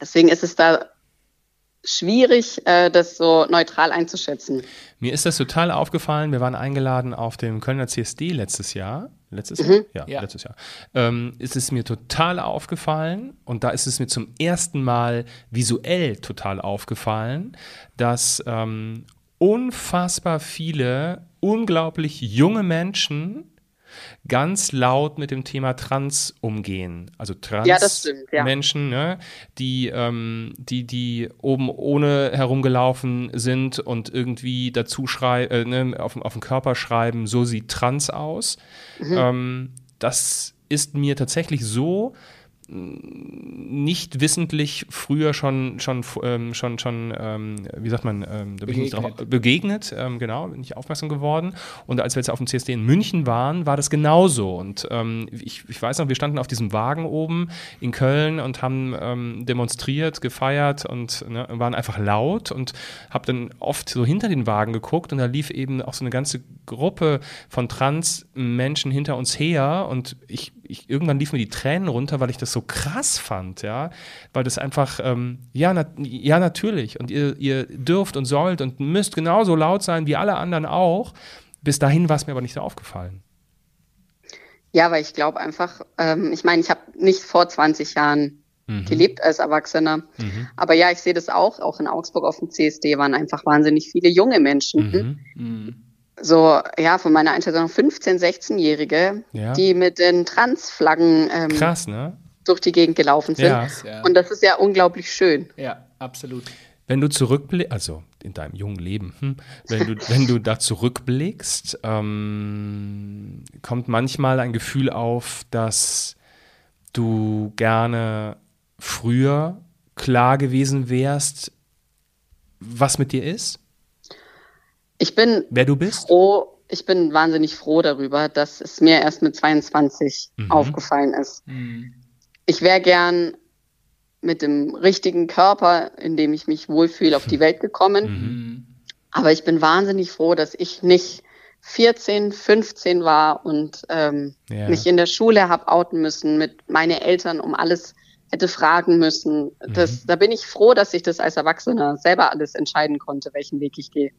Deswegen ist es da schwierig, äh, das so neutral einzuschätzen. Mir ist das total aufgefallen. Wir waren eingeladen auf dem Kölner CSD letztes Jahr. Letztes mhm. Jahr? Ja, ja, letztes Jahr. Ähm, ist es mir total aufgefallen und da ist es mir zum ersten Mal visuell total aufgefallen, dass ähm, unfassbar viele unglaublich junge Menschen ganz laut mit dem Thema Trans umgehen. Also Trans-Menschen, ja, ja. ne, die, ähm, die, die oben ohne herumgelaufen sind und irgendwie dazu schreiben, äh, ne, auf, auf den Körper schreiben, so sieht Trans aus. Mhm. Ähm, das ist mir tatsächlich so nicht wissentlich früher schon, schon, ähm, schon, schon ähm, wie sagt man, ähm, da bin ich nicht drauf, begegnet, ähm, genau, bin ich aufmerksam geworden. Und als wir jetzt auf dem CSD in München waren, war das genauso. Und ähm, ich, ich weiß noch, wir standen auf diesem Wagen oben in Köln und haben ähm, demonstriert, gefeiert und ne, waren einfach laut und habe dann oft so hinter den Wagen geguckt und da lief eben auch so eine ganze Gruppe von Trans-Menschen hinter uns her und ich, ich, irgendwann liefen mir die Tränen runter, weil ich das so krass fand, ja, weil das einfach, ähm, ja, na, ja, natürlich und ihr, ihr dürft und sollt und müsst genauso laut sein wie alle anderen auch. Bis dahin war es mir aber nicht so aufgefallen. Ja, weil ich glaube einfach, ähm, ich meine, ich habe nicht vor 20 Jahren mhm. gelebt als Erwachsener. Mhm. Aber ja, ich sehe das auch. Auch in Augsburg auf dem CSD waren einfach wahnsinnig viele junge Menschen. Mhm. So, ja, von meiner Einschätzung 15-, 16-Jährige, ja. die mit den Transflaggen ähm, Krass, ne? durch die Gegend gelaufen sind. Ja. Und das ist ja unglaublich schön. Ja, absolut. Wenn du zurückblickst, also in deinem jungen Leben, hm, wenn, du, wenn du da zurückblickst, ähm, kommt manchmal ein Gefühl auf, dass du gerne früher klar gewesen wärst, was mit dir ist? Ich bin wer du bist? Froh, ich bin wahnsinnig froh darüber, dass es mir erst mit 22 mhm. aufgefallen ist. Mhm. Ich wäre gern mit dem richtigen Körper, in dem ich mich wohlfühle, auf die Welt gekommen. Mhm. Aber ich bin wahnsinnig froh, dass ich nicht 14, 15 war und ähm, ja. mich in der Schule habe outen müssen, mit meinen Eltern um alles hätte fragen müssen. Das, mhm. Da bin ich froh, dass ich das als Erwachsener selber alles entscheiden konnte, welchen Weg ich gehe.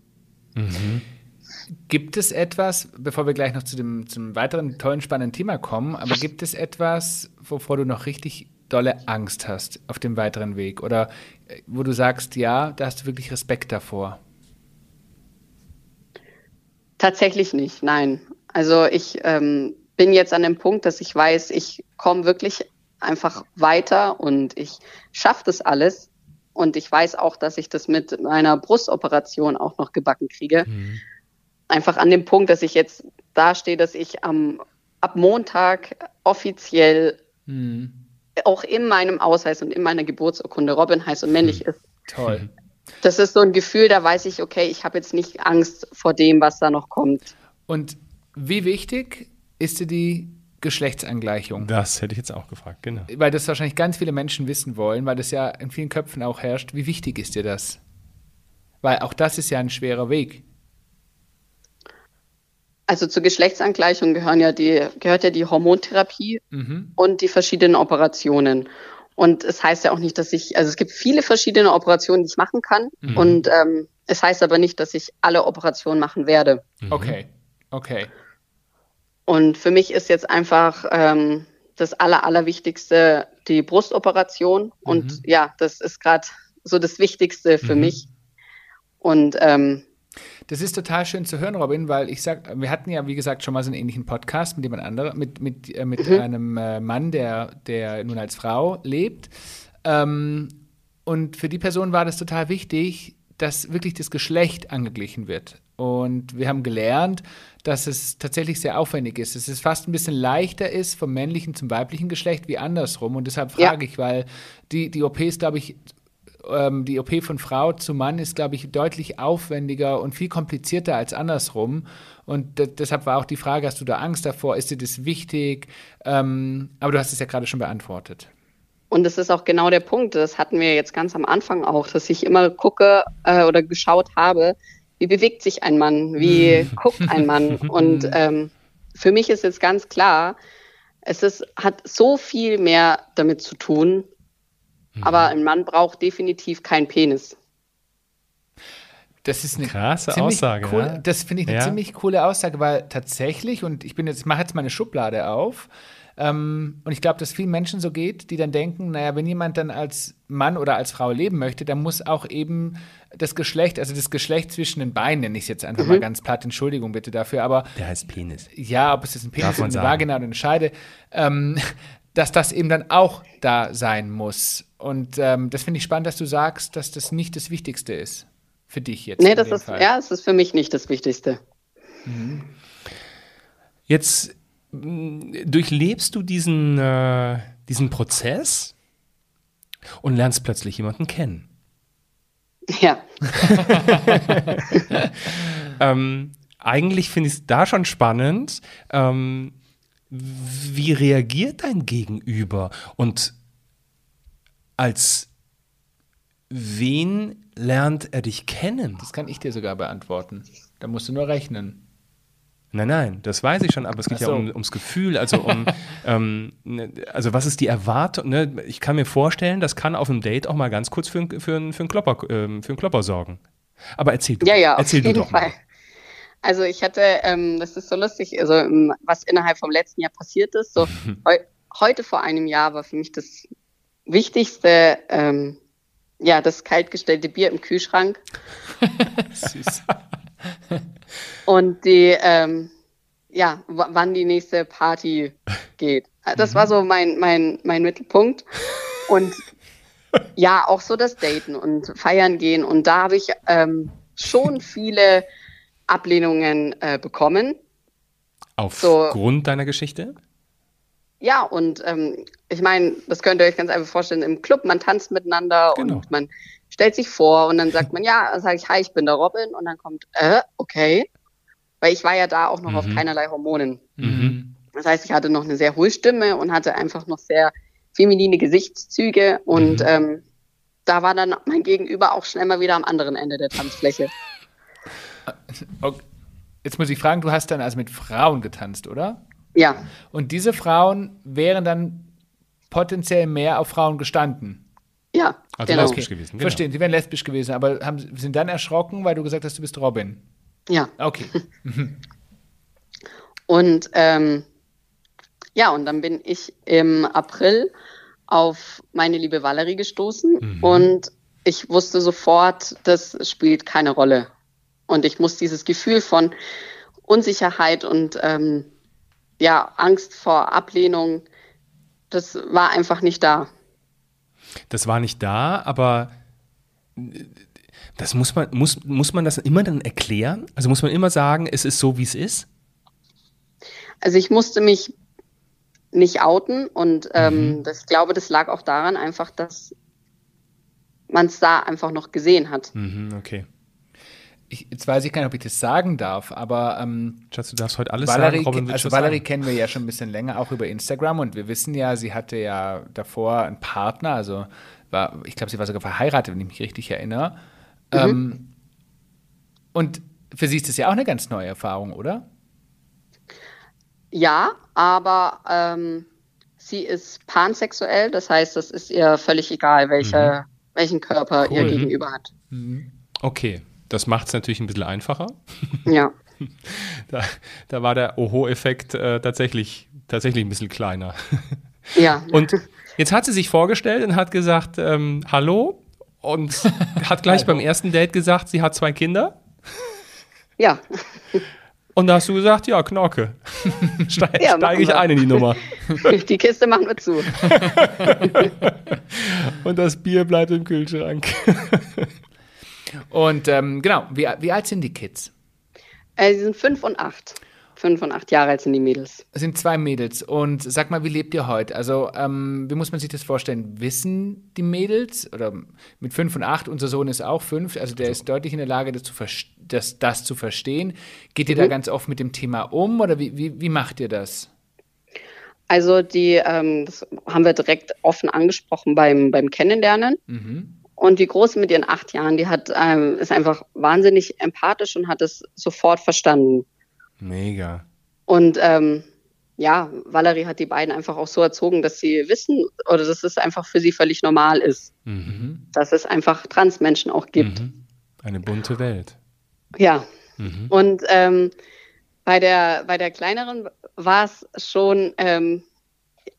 Mhm. Gibt es etwas, bevor wir gleich noch zu dem, zum weiteren tollen, spannenden Thema kommen, aber gibt es etwas, wovor du noch richtig dolle Angst hast auf dem weiteren Weg? Oder äh, wo du sagst, ja, da hast du wirklich Respekt davor? Tatsächlich nicht, nein. Also ich ähm, bin jetzt an dem Punkt, dass ich weiß, ich komme wirklich einfach weiter und ich schaffe das alles. Und ich weiß auch, dass ich das mit meiner Brustoperation auch noch gebacken kriege. Mhm. Einfach an dem Punkt, dass ich jetzt dastehe, dass ich am, ab Montag offiziell mhm. auch in meinem Ausweis und in meiner Geburtsurkunde Robin heiß und männlich mhm. ist. Toll das ist so ein Gefühl, da weiß ich, okay, ich habe jetzt nicht Angst vor dem, was da noch kommt. Und wie wichtig ist dir die Geschlechtsangleichung? Das hätte ich jetzt auch gefragt, genau. Weil das wahrscheinlich ganz viele Menschen wissen wollen, weil das ja in vielen Köpfen auch herrscht. Wie wichtig ist dir das? Weil auch das ist ja ein schwerer Weg. Also zur Geschlechtsangleichung gehören ja die, gehört ja die Hormontherapie mhm. und die verschiedenen Operationen. Und es heißt ja auch nicht, dass ich, also es gibt viele verschiedene Operationen, die ich machen kann. Mhm. Und ähm, es heißt aber nicht, dass ich alle Operationen machen werde. Mhm. Okay, okay. Und für mich ist jetzt einfach ähm, das Aller, Allerwichtigste die Brustoperation. Mhm. Und ja, das ist gerade so das Wichtigste für mhm. mich. Und ähm, das ist total schön zu hören, Robin, weil ich sag, wir hatten ja, wie gesagt, schon mal so einen ähnlichen Podcast mit jemand anderem, mit, mit, äh, mit mhm. einem äh, Mann, der, der nun als Frau lebt. Ähm, und für die Person war das total wichtig, dass wirklich das Geschlecht angeglichen wird. Und wir haben gelernt, dass es tatsächlich sehr aufwendig ist. Dass es fast ein bisschen leichter ist vom männlichen zum weiblichen Geschlecht wie andersrum. Und deshalb frage ja. ich, weil die, die OPs, glaube ich, ähm, die OP von Frau zu Mann ist, glaube ich, deutlich aufwendiger und viel komplizierter als andersrum. Und deshalb war auch die Frage, hast du da Angst davor? Ist dir das wichtig? Ähm, aber du hast es ja gerade schon beantwortet. Und das ist auch genau der Punkt. Das hatten wir jetzt ganz am Anfang auch, dass ich immer gucke äh, oder geschaut habe, wie bewegt sich ein Mann, wie guckt ein Mann. (laughs) Und ähm, für mich ist jetzt ganz klar, es ist, hat so viel mehr damit zu tun, Mhm. Aber ein Mann braucht definitiv keinen Penis. Das ist eine krasse Aussage. Coole, ja? Das finde ich eine ja. ziemlich coole Aussage, weil tatsächlich, und ich bin jetzt, mache jetzt meine Schublade auf, ähm, und ich glaube, dass vielen Menschen so geht, die dann denken, naja, wenn jemand dann als Mann oder als Frau leben möchte, dann muss auch eben das Geschlecht, also das Geschlecht zwischen den Beinen, nenne ich es jetzt einfach mhm. mal ganz platt, Entschuldigung bitte dafür, aber. Der heißt Penis. Ja, ob es jetzt ein Penis ist, eine Vagina oder eine Scheide, ähm, dass das eben dann auch da sein muss. Und ähm, das finde ich spannend, dass du sagst, dass das nicht das Wichtigste ist für dich jetzt. Nee, das ist, Fall. ja, es ist für mich nicht das Wichtigste. Mhm. Jetzt durchlebst du diesen, äh, diesen Prozess und lernst plötzlich jemanden kennen. Ja. (laughs) ähm, eigentlich finde ich es da schon spannend. Ähm, wie reagiert dein Gegenüber? Und als wen lernt er dich kennen? Das kann ich dir sogar beantworten. Da musst du nur rechnen. Nein, nein, das weiß ich schon, aber es geht so. ja um, ums Gefühl, also um, (laughs) ähm, ne, also was ist die Erwartung? Ne? Ich kann mir vorstellen, das kann auf einem Date auch mal ganz kurz für, für, für, einen, Klopper, ähm, für einen Klopper sorgen. Aber erzähl du, ja, ja, erzähl auf jeden du doch Fall. mal. Also ich hatte, ähm, das ist so lustig, also was innerhalb vom letzten Jahr passiert ist. So (laughs) heu, heute vor einem Jahr war für mich das Wichtigste, ähm, ja, das kaltgestellte Bier im Kühlschrank. (laughs) Süß. (laughs) Und die, ähm, ja, wann die nächste Party geht. Das mhm. war so mein, mein, mein Mittelpunkt. Und (laughs) ja, auch so das Daten und Feiern gehen. Und da habe ich ähm, schon viele Ablehnungen äh, bekommen. Aufgrund so, deiner Geschichte? Ja, und ähm, ich meine, das könnt ihr euch ganz einfach vorstellen, im Club, man tanzt miteinander genau. und man stellt sich vor und dann sagt man, ja, sage ich, hi, ich bin der Robin und dann kommt, äh, okay. Weil ich war ja da auch noch mhm. auf keinerlei Hormonen. Mhm. Das heißt, ich hatte noch eine sehr hohe Stimme und hatte einfach noch sehr feminine Gesichtszüge und mhm. ähm, da war dann mein Gegenüber auch schnell mal wieder am anderen Ende der Tanzfläche. Okay. Jetzt muss ich fragen, du hast dann also mit Frauen getanzt, oder? Ja. Und diese Frauen wären dann potenziell mehr auf Frauen gestanden? Ja. Also genau. lesbisch gewesen. Genau. Verstehen, sie wären lesbisch gewesen, aber haben, sind dann erschrocken, weil du gesagt hast, du bist Robin. Ja. Okay. (laughs) und ähm, ja, und dann bin ich im April auf meine liebe Valerie gestoßen mhm. und ich wusste sofort, das spielt keine Rolle. Und ich muss dieses Gefühl von Unsicherheit und ähm, ja, Angst vor Ablehnung, das war einfach nicht da. Das war nicht da, aber das muss man, muss, muss man das immer dann erklären? Also muss man immer sagen, es ist so, wie es ist? Also ich musste mich nicht outen und ähm, mhm. das, ich glaube, das lag auch daran einfach, dass man es da einfach noch gesehen hat. Mhm, okay ich, jetzt weiß ich gar nicht, ob ich das sagen darf, aber ähm, Schatz, du darfst heute alles Valerie, sagen. Robin also Valerie sagen. kennen wir ja schon ein bisschen länger, auch über Instagram und wir wissen ja, sie hatte ja davor einen Partner, also war, ich glaube, sie war sogar verheiratet, wenn ich mich richtig erinnere. Mhm. Ähm, und für sie ist das ja auch eine ganz neue Erfahrung, oder? Ja, aber ähm, sie ist pansexuell, das heißt, es ist ihr völlig egal, welche, mhm. welchen Körper cool. ihr gegenüber hat. Mhm. Okay, das macht es natürlich ein bisschen einfacher. Ja. (laughs) da, da war der Oho-Effekt äh, tatsächlich, tatsächlich ein bisschen kleiner. Ja. Und jetzt hat sie sich vorgestellt und hat gesagt, ähm, hallo und (laughs) hat gleich beim ersten Date gesagt, sie hat zwei Kinder. Ja. Und da hast du gesagt, ja, Knorke. (laughs) Steige ja, steig ich ein in die Nummer. Die Kiste machen wir zu. Und das Bier bleibt im Kühlschrank. Und ähm, genau, wie, wie alt sind die Kids? Äh, sie sind fünf und acht. Fünf und acht Jahre alt sind die Mädels. Das sind zwei Mädels. Und sag mal, wie lebt ihr heute? Also, ähm, wie muss man sich das vorstellen? Wissen die Mädels oder mit fünf und acht, unser Sohn ist auch fünf, also der ist deutlich in der Lage, das zu, das, das zu verstehen. Geht ihr mhm. da ganz oft mit dem Thema um oder wie, wie, wie macht ihr das? Also, die, ähm, das haben wir direkt offen angesprochen beim, beim Kennenlernen. Mhm. Und die Große mit ihren acht Jahren, die hat, ähm, ist einfach wahnsinnig empathisch und hat es sofort verstanden. Mega. Und ähm, ja, Valerie hat die beiden einfach auch so erzogen, dass sie wissen oder dass es einfach für sie völlig normal ist, mhm. dass es einfach Transmenschen auch gibt. Mhm. Eine bunte Welt. Ja. Mhm. Und ähm, bei der bei der kleineren war es schon ähm,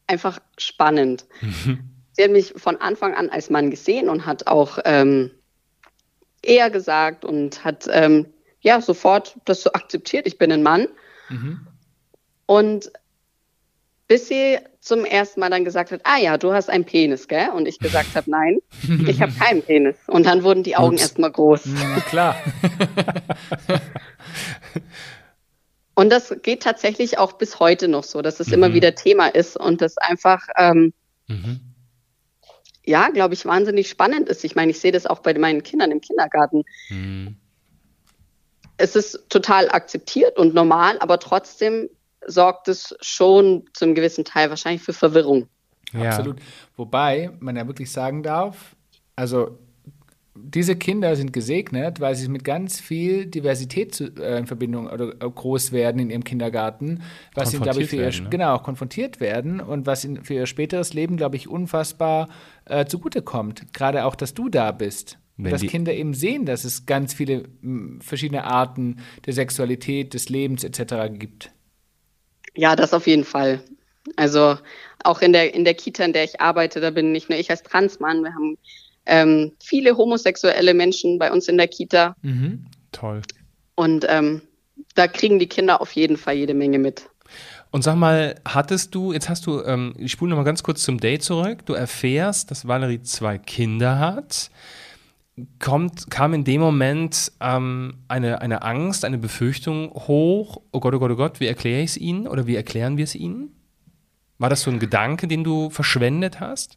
einfach spannend. Mhm sie hat mich von Anfang an als Mann gesehen und hat auch ähm, eher gesagt und hat ähm, ja sofort das so akzeptiert, ich bin ein Mann. Mhm. Und bis sie zum ersten Mal dann gesagt hat, ah ja, du hast einen Penis, gell? Und ich gesagt (laughs) habe, nein, ich habe (laughs) keinen Penis. Und dann wurden die Augen erstmal groß. Na klar. (laughs) und das geht tatsächlich auch bis heute noch so, dass es mhm. immer wieder Thema ist und das einfach ähm, mhm. Ja, glaube ich, wahnsinnig spannend ist. Ich meine, ich sehe das auch bei meinen Kindern im Kindergarten. Mhm. Es ist total akzeptiert und normal, aber trotzdem sorgt es schon zum gewissen Teil wahrscheinlich für Verwirrung. Ja. Absolut. Wobei man ja wirklich sagen darf, also diese Kinder sind gesegnet, weil sie mit ganz viel Diversität zu, äh, in Verbindung oder äh, groß werden in ihrem Kindergarten, was ihnen, glaube ich, für werden, ihr, ne? genau, konfrontiert werden und was ihnen für ihr späteres Leben, glaube ich, unfassbar äh, zugutekommt. Gerade auch, dass du da bist. Wenn dass Kinder eben sehen, dass es ganz viele verschiedene Arten der Sexualität, des Lebens etc. gibt. Ja, das auf jeden Fall. Also auch in der, in der Kita, in der ich arbeite, da bin nicht nur ich als Transmann, wir haben ähm, viele homosexuelle Menschen bei uns in der Kita. Mhm. Toll. Und ähm, da kriegen die Kinder auf jeden Fall jede Menge mit. Und sag mal, hattest du, jetzt hast du, ähm, ich spule nochmal ganz kurz zum Date zurück, du erfährst, dass Valerie zwei Kinder hat. Kommt, kam in dem Moment ähm, eine, eine Angst, eine Befürchtung hoch, oh Gott, oh Gott, oh Gott, wie erkläre ich es ihnen oder wie erklären wir es ihnen? War das so ein Gedanke, den du verschwendet hast?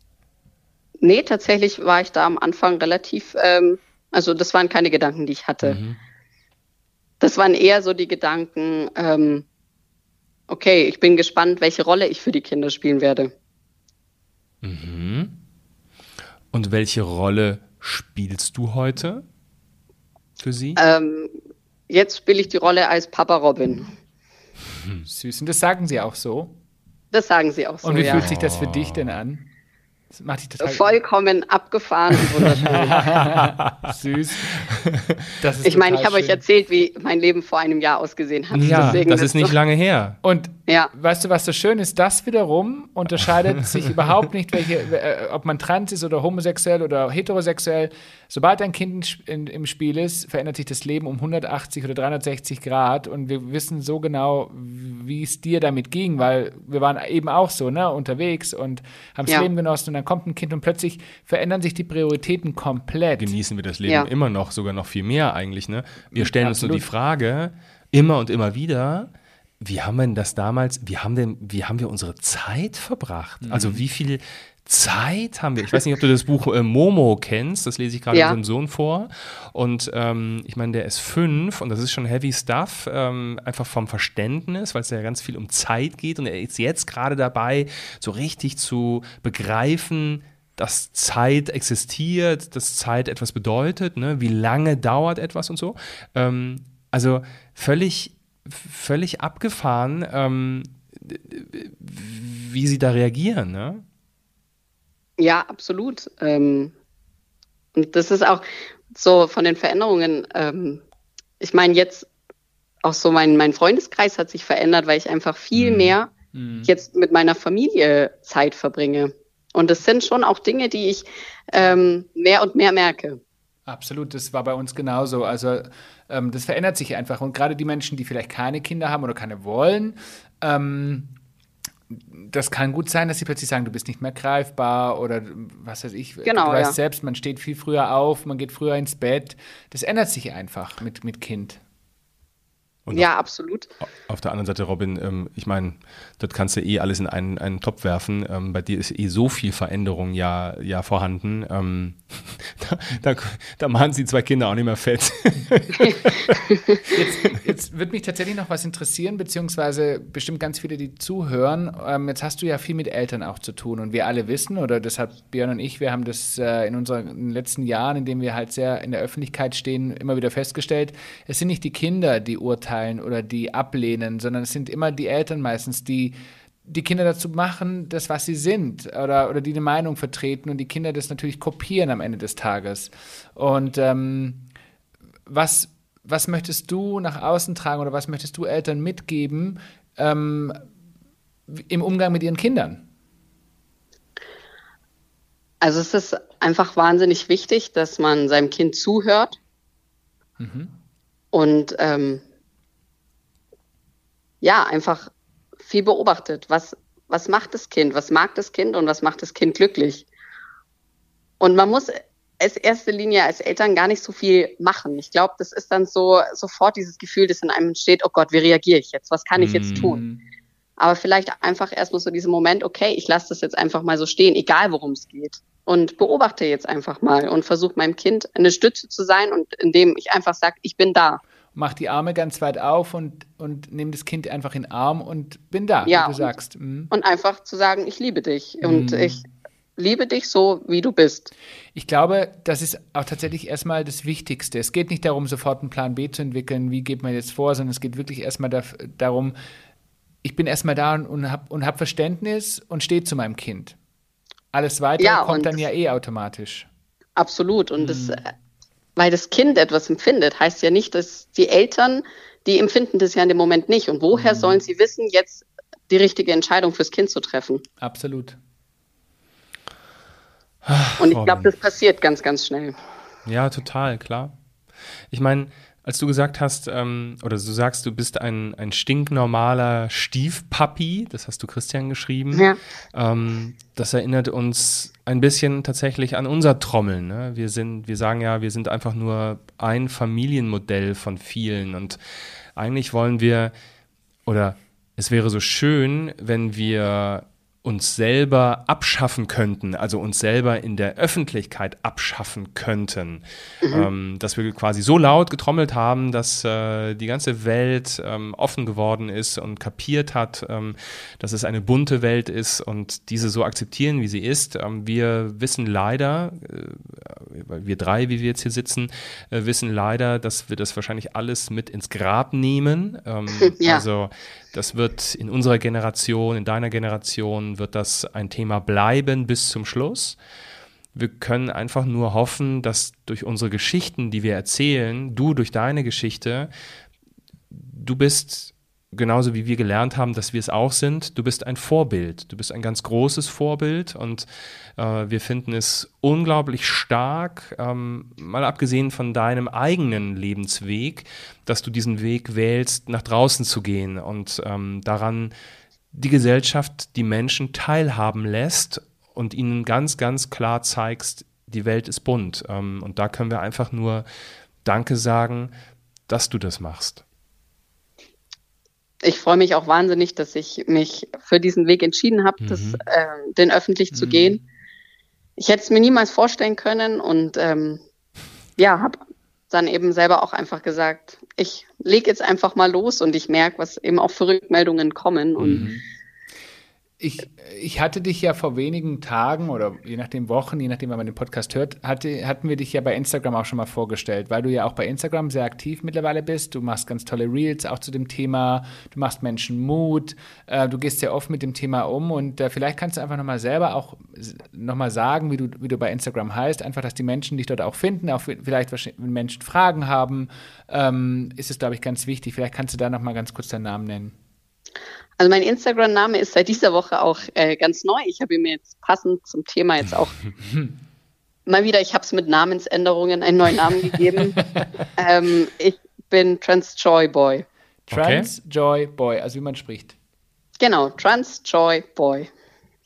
Nee, tatsächlich war ich da am Anfang relativ, ähm, also das waren keine Gedanken, die ich hatte. Mhm. Das waren eher so die Gedanken, ähm, okay, ich bin gespannt, welche Rolle ich für die Kinder spielen werde. Mhm. Und welche Rolle spielst du heute für sie? Ähm, jetzt spiele ich die Rolle als Papa Robin. Süß. Und das sagen sie auch so? Das sagen sie auch so. Und wie ja. fühlt sich das für dich denn an? Das macht dich total Vollkommen abgefahren und wunderschön. (laughs) Süß. ich meine, ich habe euch erzählt, wie mein Leben vor einem Jahr ausgesehen hat. Ja, Deswegen das ist nicht so lange her. Und ja. weißt du, was so schön ist? Das wiederum unterscheidet sich (laughs) überhaupt nicht, welche, äh, ob man trans ist oder homosexuell oder heterosexuell. Sobald ein Kind in, im Spiel ist, verändert sich das Leben um 180 oder 360 Grad und wir wissen so genau, wie es dir damit ging, weil wir waren eben auch so ne, unterwegs und haben das ja. Leben genossen und dann kommt ein Kind und plötzlich verändern sich die Prioritäten komplett. Genießen wir das Leben ja. immer noch, sogar noch viel mehr eigentlich. Ne? Wir stellen Absolut. uns nur die Frage, immer und immer wieder, wie haben wir denn das damals, wie haben, denn, wie haben wir unsere Zeit verbracht? Mhm. Also wie viel Zeit haben wir. Ich weiß nicht, ob du das Buch äh, Momo kennst, das lese ich gerade ja. unserem Sohn vor. Und ähm, ich meine, der ist fünf und das ist schon heavy stuff, ähm, einfach vom Verständnis, weil es ja ganz viel um Zeit geht und er ist jetzt gerade dabei, so richtig zu begreifen, dass Zeit existiert, dass Zeit etwas bedeutet, ne? wie lange dauert etwas und so. Ähm, also völlig, völlig abgefahren, ähm, wie sie da reagieren. Ne? Ja, absolut. Ähm, und das ist auch so von den Veränderungen. Ähm, ich meine, jetzt auch so mein, mein Freundeskreis hat sich verändert, weil ich einfach viel mhm. mehr mhm. jetzt mit meiner Familie Zeit verbringe. Und das sind schon auch Dinge, die ich ähm, mehr und mehr merke. Absolut, das war bei uns genauso. Also ähm, das verändert sich einfach. Und gerade die Menschen, die vielleicht keine Kinder haben oder keine wollen, ähm, das kann gut sein, dass sie plötzlich sagen, du bist nicht mehr greifbar oder was weiß ich. Genau, du weißt ja. selbst, man steht viel früher auf, man geht früher ins Bett. Das ändert sich einfach mit, mit Kind. Und ja, auf, absolut. Auf der anderen Seite, Robin, ähm, ich meine, dort kannst du eh alles in einen, einen Topf werfen. Ähm, bei dir ist eh so viel Veränderung ja, ja vorhanden. Ähm, (laughs) da, da, da, machen sie zwei Kinder auch nicht mehr fett. (laughs) jetzt, jetzt würde mich tatsächlich noch was interessieren, beziehungsweise bestimmt ganz viele, die zuhören. Ähm, jetzt hast du ja viel mit Eltern auch zu tun und wir alle wissen, oder deshalb Björn und ich, wir haben das äh, in unseren letzten Jahren, in denen wir halt sehr in der Öffentlichkeit stehen, immer wieder festgestellt, es sind nicht die Kinder, die urteilen verurteilen oder die ablehnen, sondern es sind immer die Eltern meistens, die die Kinder dazu machen, das, was sie sind, oder, oder die eine Meinung vertreten und die Kinder das natürlich kopieren am Ende des Tages. Und ähm, was, was möchtest du nach außen tragen oder was möchtest du Eltern mitgeben ähm, im Umgang mit ihren Kindern? Also es ist einfach wahnsinnig wichtig, dass man seinem Kind zuhört mhm. und ähm, ja, einfach viel beobachtet. Was, was macht das Kind? Was mag das Kind und was macht das Kind glücklich? Und man muss als erste Linie als Eltern gar nicht so viel machen. Ich glaube, das ist dann so sofort dieses Gefühl, das in einem entsteht, oh Gott, wie reagiere ich jetzt? Was kann ich jetzt tun? Aber vielleicht einfach erstmal so diesen Moment, okay, ich lasse das jetzt einfach mal so stehen, egal worum es geht. Und beobachte jetzt einfach mal und versuche meinem Kind eine Stütze zu sein und indem ich einfach sage, ich bin da. Mach die Arme ganz weit auf und, und nimm das Kind einfach in den Arm und bin da, Ja, wie du und- sagst. Mhm. Und einfach zu sagen, ich liebe dich. Und Mhm. ich liebe dich so, wie du bist. Ich glaube, das ist auch tatsächlich erstmal das Wichtigste. Es geht nicht darum, sofort einen Plan B zu entwickeln, wie geht man jetzt vor, sondern es geht wirklich erstmal daf- darum, ich bin erstmal da und, und habe und hab Verständnis und stehe zu meinem Kind. Alles weitere Ja, kommt dann ja eh automatisch. Absolut. Und das, äh, weil das Kind etwas empfindet, heißt ja nicht, dass die Eltern, die empfinden das ja in dem Moment nicht. Und woher sollen sie wissen, jetzt die richtige Entscheidung fürs Kind zu treffen? Absolut. Und ich glaube, das passiert ganz, ganz schnell. Ja, total, klar. Ich meine, als du gesagt hast, ähm, oder du sagst, du bist ein, ein stinknormaler Stiefpapi, das hast du Christian geschrieben, Ja. ähm, das erinnert uns ein bisschen tatsächlich an unser Trommeln. Ne? Wir sind, wir sagen ja, wir sind einfach nur ein Familienmodell von vielen und eigentlich wollen wir, oder es wäre so schön, wenn wir uns selber abschaffen könnten, also uns selber in der Öffentlichkeit abschaffen könnten. Ähm, dass wir quasi so laut getrommelt haben, dass äh, die ganze Welt ähm, offen geworden ist und kapiert hat, ähm, dass es eine bunte Welt ist und diese so akzeptieren, wie sie ist. Ähm, wir wissen leider, äh, wir drei, wie wir jetzt hier sitzen, äh, wissen leider, dass wir das wahrscheinlich alles mit ins Grab nehmen. Ähm, (laughs) Ja. Also das wird in unserer Generation, in deiner Generation, wird das ein Thema bleiben bis zum Schluss. Wir können einfach nur hoffen, dass durch unsere Geschichten, die wir erzählen, du durch deine Geschichte, du bist genauso wie wir gelernt haben, dass wir es auch sind, du bist ein Vorbild. Du bist ein ganz großes Vorbild und äh, wir finden es unglaublich stark, ähm, mal abgesehen von deinem eigenen Lebensweg, dass du diesen Weg wählst, nach draußen zu gehen und ähm, daran die Gesellschaft, die Menschen teilhaben lässt und ihnen ganz, ganz klar zeigst, die Welt ist bunt. Ähm, und da können wir einfach nur Danke sagen, dass du das machst. Ich freue mich auch wahnsinnig, dass ich mich für diesen Weg entschieden habe, das, äh, den öffentlich zu gehen. Ich hätte es mir niemals vorstellen können und ähm, ja, habe dann eben selber auch einfach gesagt, ich lege jetzt einfach mal los und ich merke, was eben auch für Rückmeldungen kommen. Und Ich, ich hatte dich ja vor wenigen Tagen oder je nachdem Wochen, je nachdem, wann man den Podcast hört, hatte, hatten wir dich ja bei Instagram auch schon mal vorgestellt, weil du ja auch bei Instagram sehr aktiv mittlerweile bist. Du machst ganz tolle Reels auch zu dem Thema. Du machst Menschen Mut. Äh, du gehst sehr oft mit dem Thema um und äh, vielleicht kannst du einfach nochmal selber auch nochmal sagen, wie du, wie du bei Instagram heißt. Einfach, dass die Menschen dich dort auch finden. Auch vielleicht, wenn Menschen Fragen haben, ähm, ist es, glaube ich, ganz wichtig. Vielleicht kannst du da nochmal ganz kurz deinen Namen nennen. Also mein Instagram-Name ist seit dieser Woche auch äh, ganz neu. Ich habe ihm jetzt passend zum Thema jetzt auch (laughs) mal wieder, ich habe es mit Namensänderungen einen neuen Namen gegeben. (laughs) ähm, ich bin Trans Joy Boy. Trans Joy Boy, also wie man spricht. Genau, Trans Joy Boy.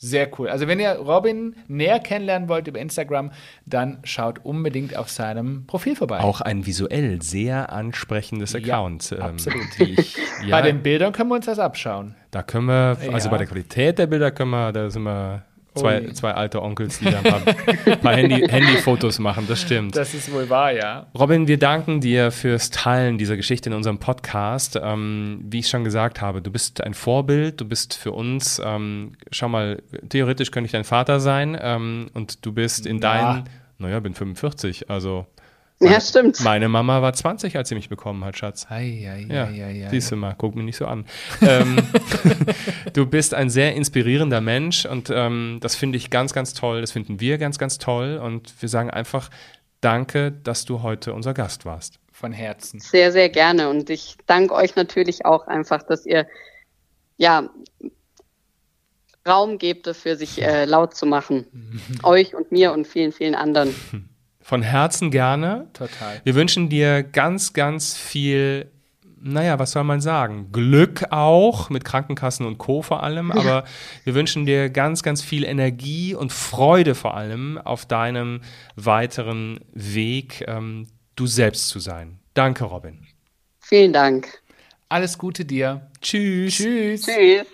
Sehr cool. Also wenn ihr Robin näher kennenlernen wollt über Instagram, dann schaut unbedingt auf seinem Profil vorbei. Auch ein visuell sehr ansprechendes Ja, Account. ähm, absolut. die Ich, (laughs) ja, Bei den Bildern können wir uns das abschauen. da können wir, also Ja. bei der Qualität der Bilder können wir, da sind wir zwei, zwei alte Onkels, die da ein paar, paar Handy, Handyfotos machen, das stimmt. Das ist wohl wahr, ja. Robin, wir danken dir fürs Teilen dieser Geschichte in unserem Podcast. Ähm, wie ich schon gesagt habe, du bist ein Vorbild, du bist für uns, ähm, schau mal, theoretisch könnte ich dein Vater sein ähm, und du bist in Na. deinen, naja, bin 45, also Ja, stimmt. meine Mama war 20, als sie mich bekommen hat, Schatz. Ei, ei, Ja, ei, ei, siehst du mal, guck mich nicht so an. ähm, (laughs) du bist ein sehr inspirierender Mensch und ähm, das finde ich ganz, ganz toll. Das finden wir ganz, ganz toll und wir sagen einfach Danke, dass du heute unser Gast warst. Von Herzen. Sehr, sehr gerne. Und ich danke euch natürlich auch einfach, dass ihr ja Raum gebt dafür, sich äh, laut zu machen. (laughs) euch und mir und vielen, vielen anderen. (laughs) Von Herzen gerne. Total. Wir wünschen dir ganz, ganz viel, naja, was soll man sagen? Glück auch, mit Krankenkassen und Co. vor allem, aber wir wünschen dir ganz, ganz viel Energie und Freude vor allem auf deinem weiteren Weg, ähm, du selbst zu sein. Danke, Robin. Vielen Dank. Alles Gute dir. Tschüss. Tschüss. Tschüss.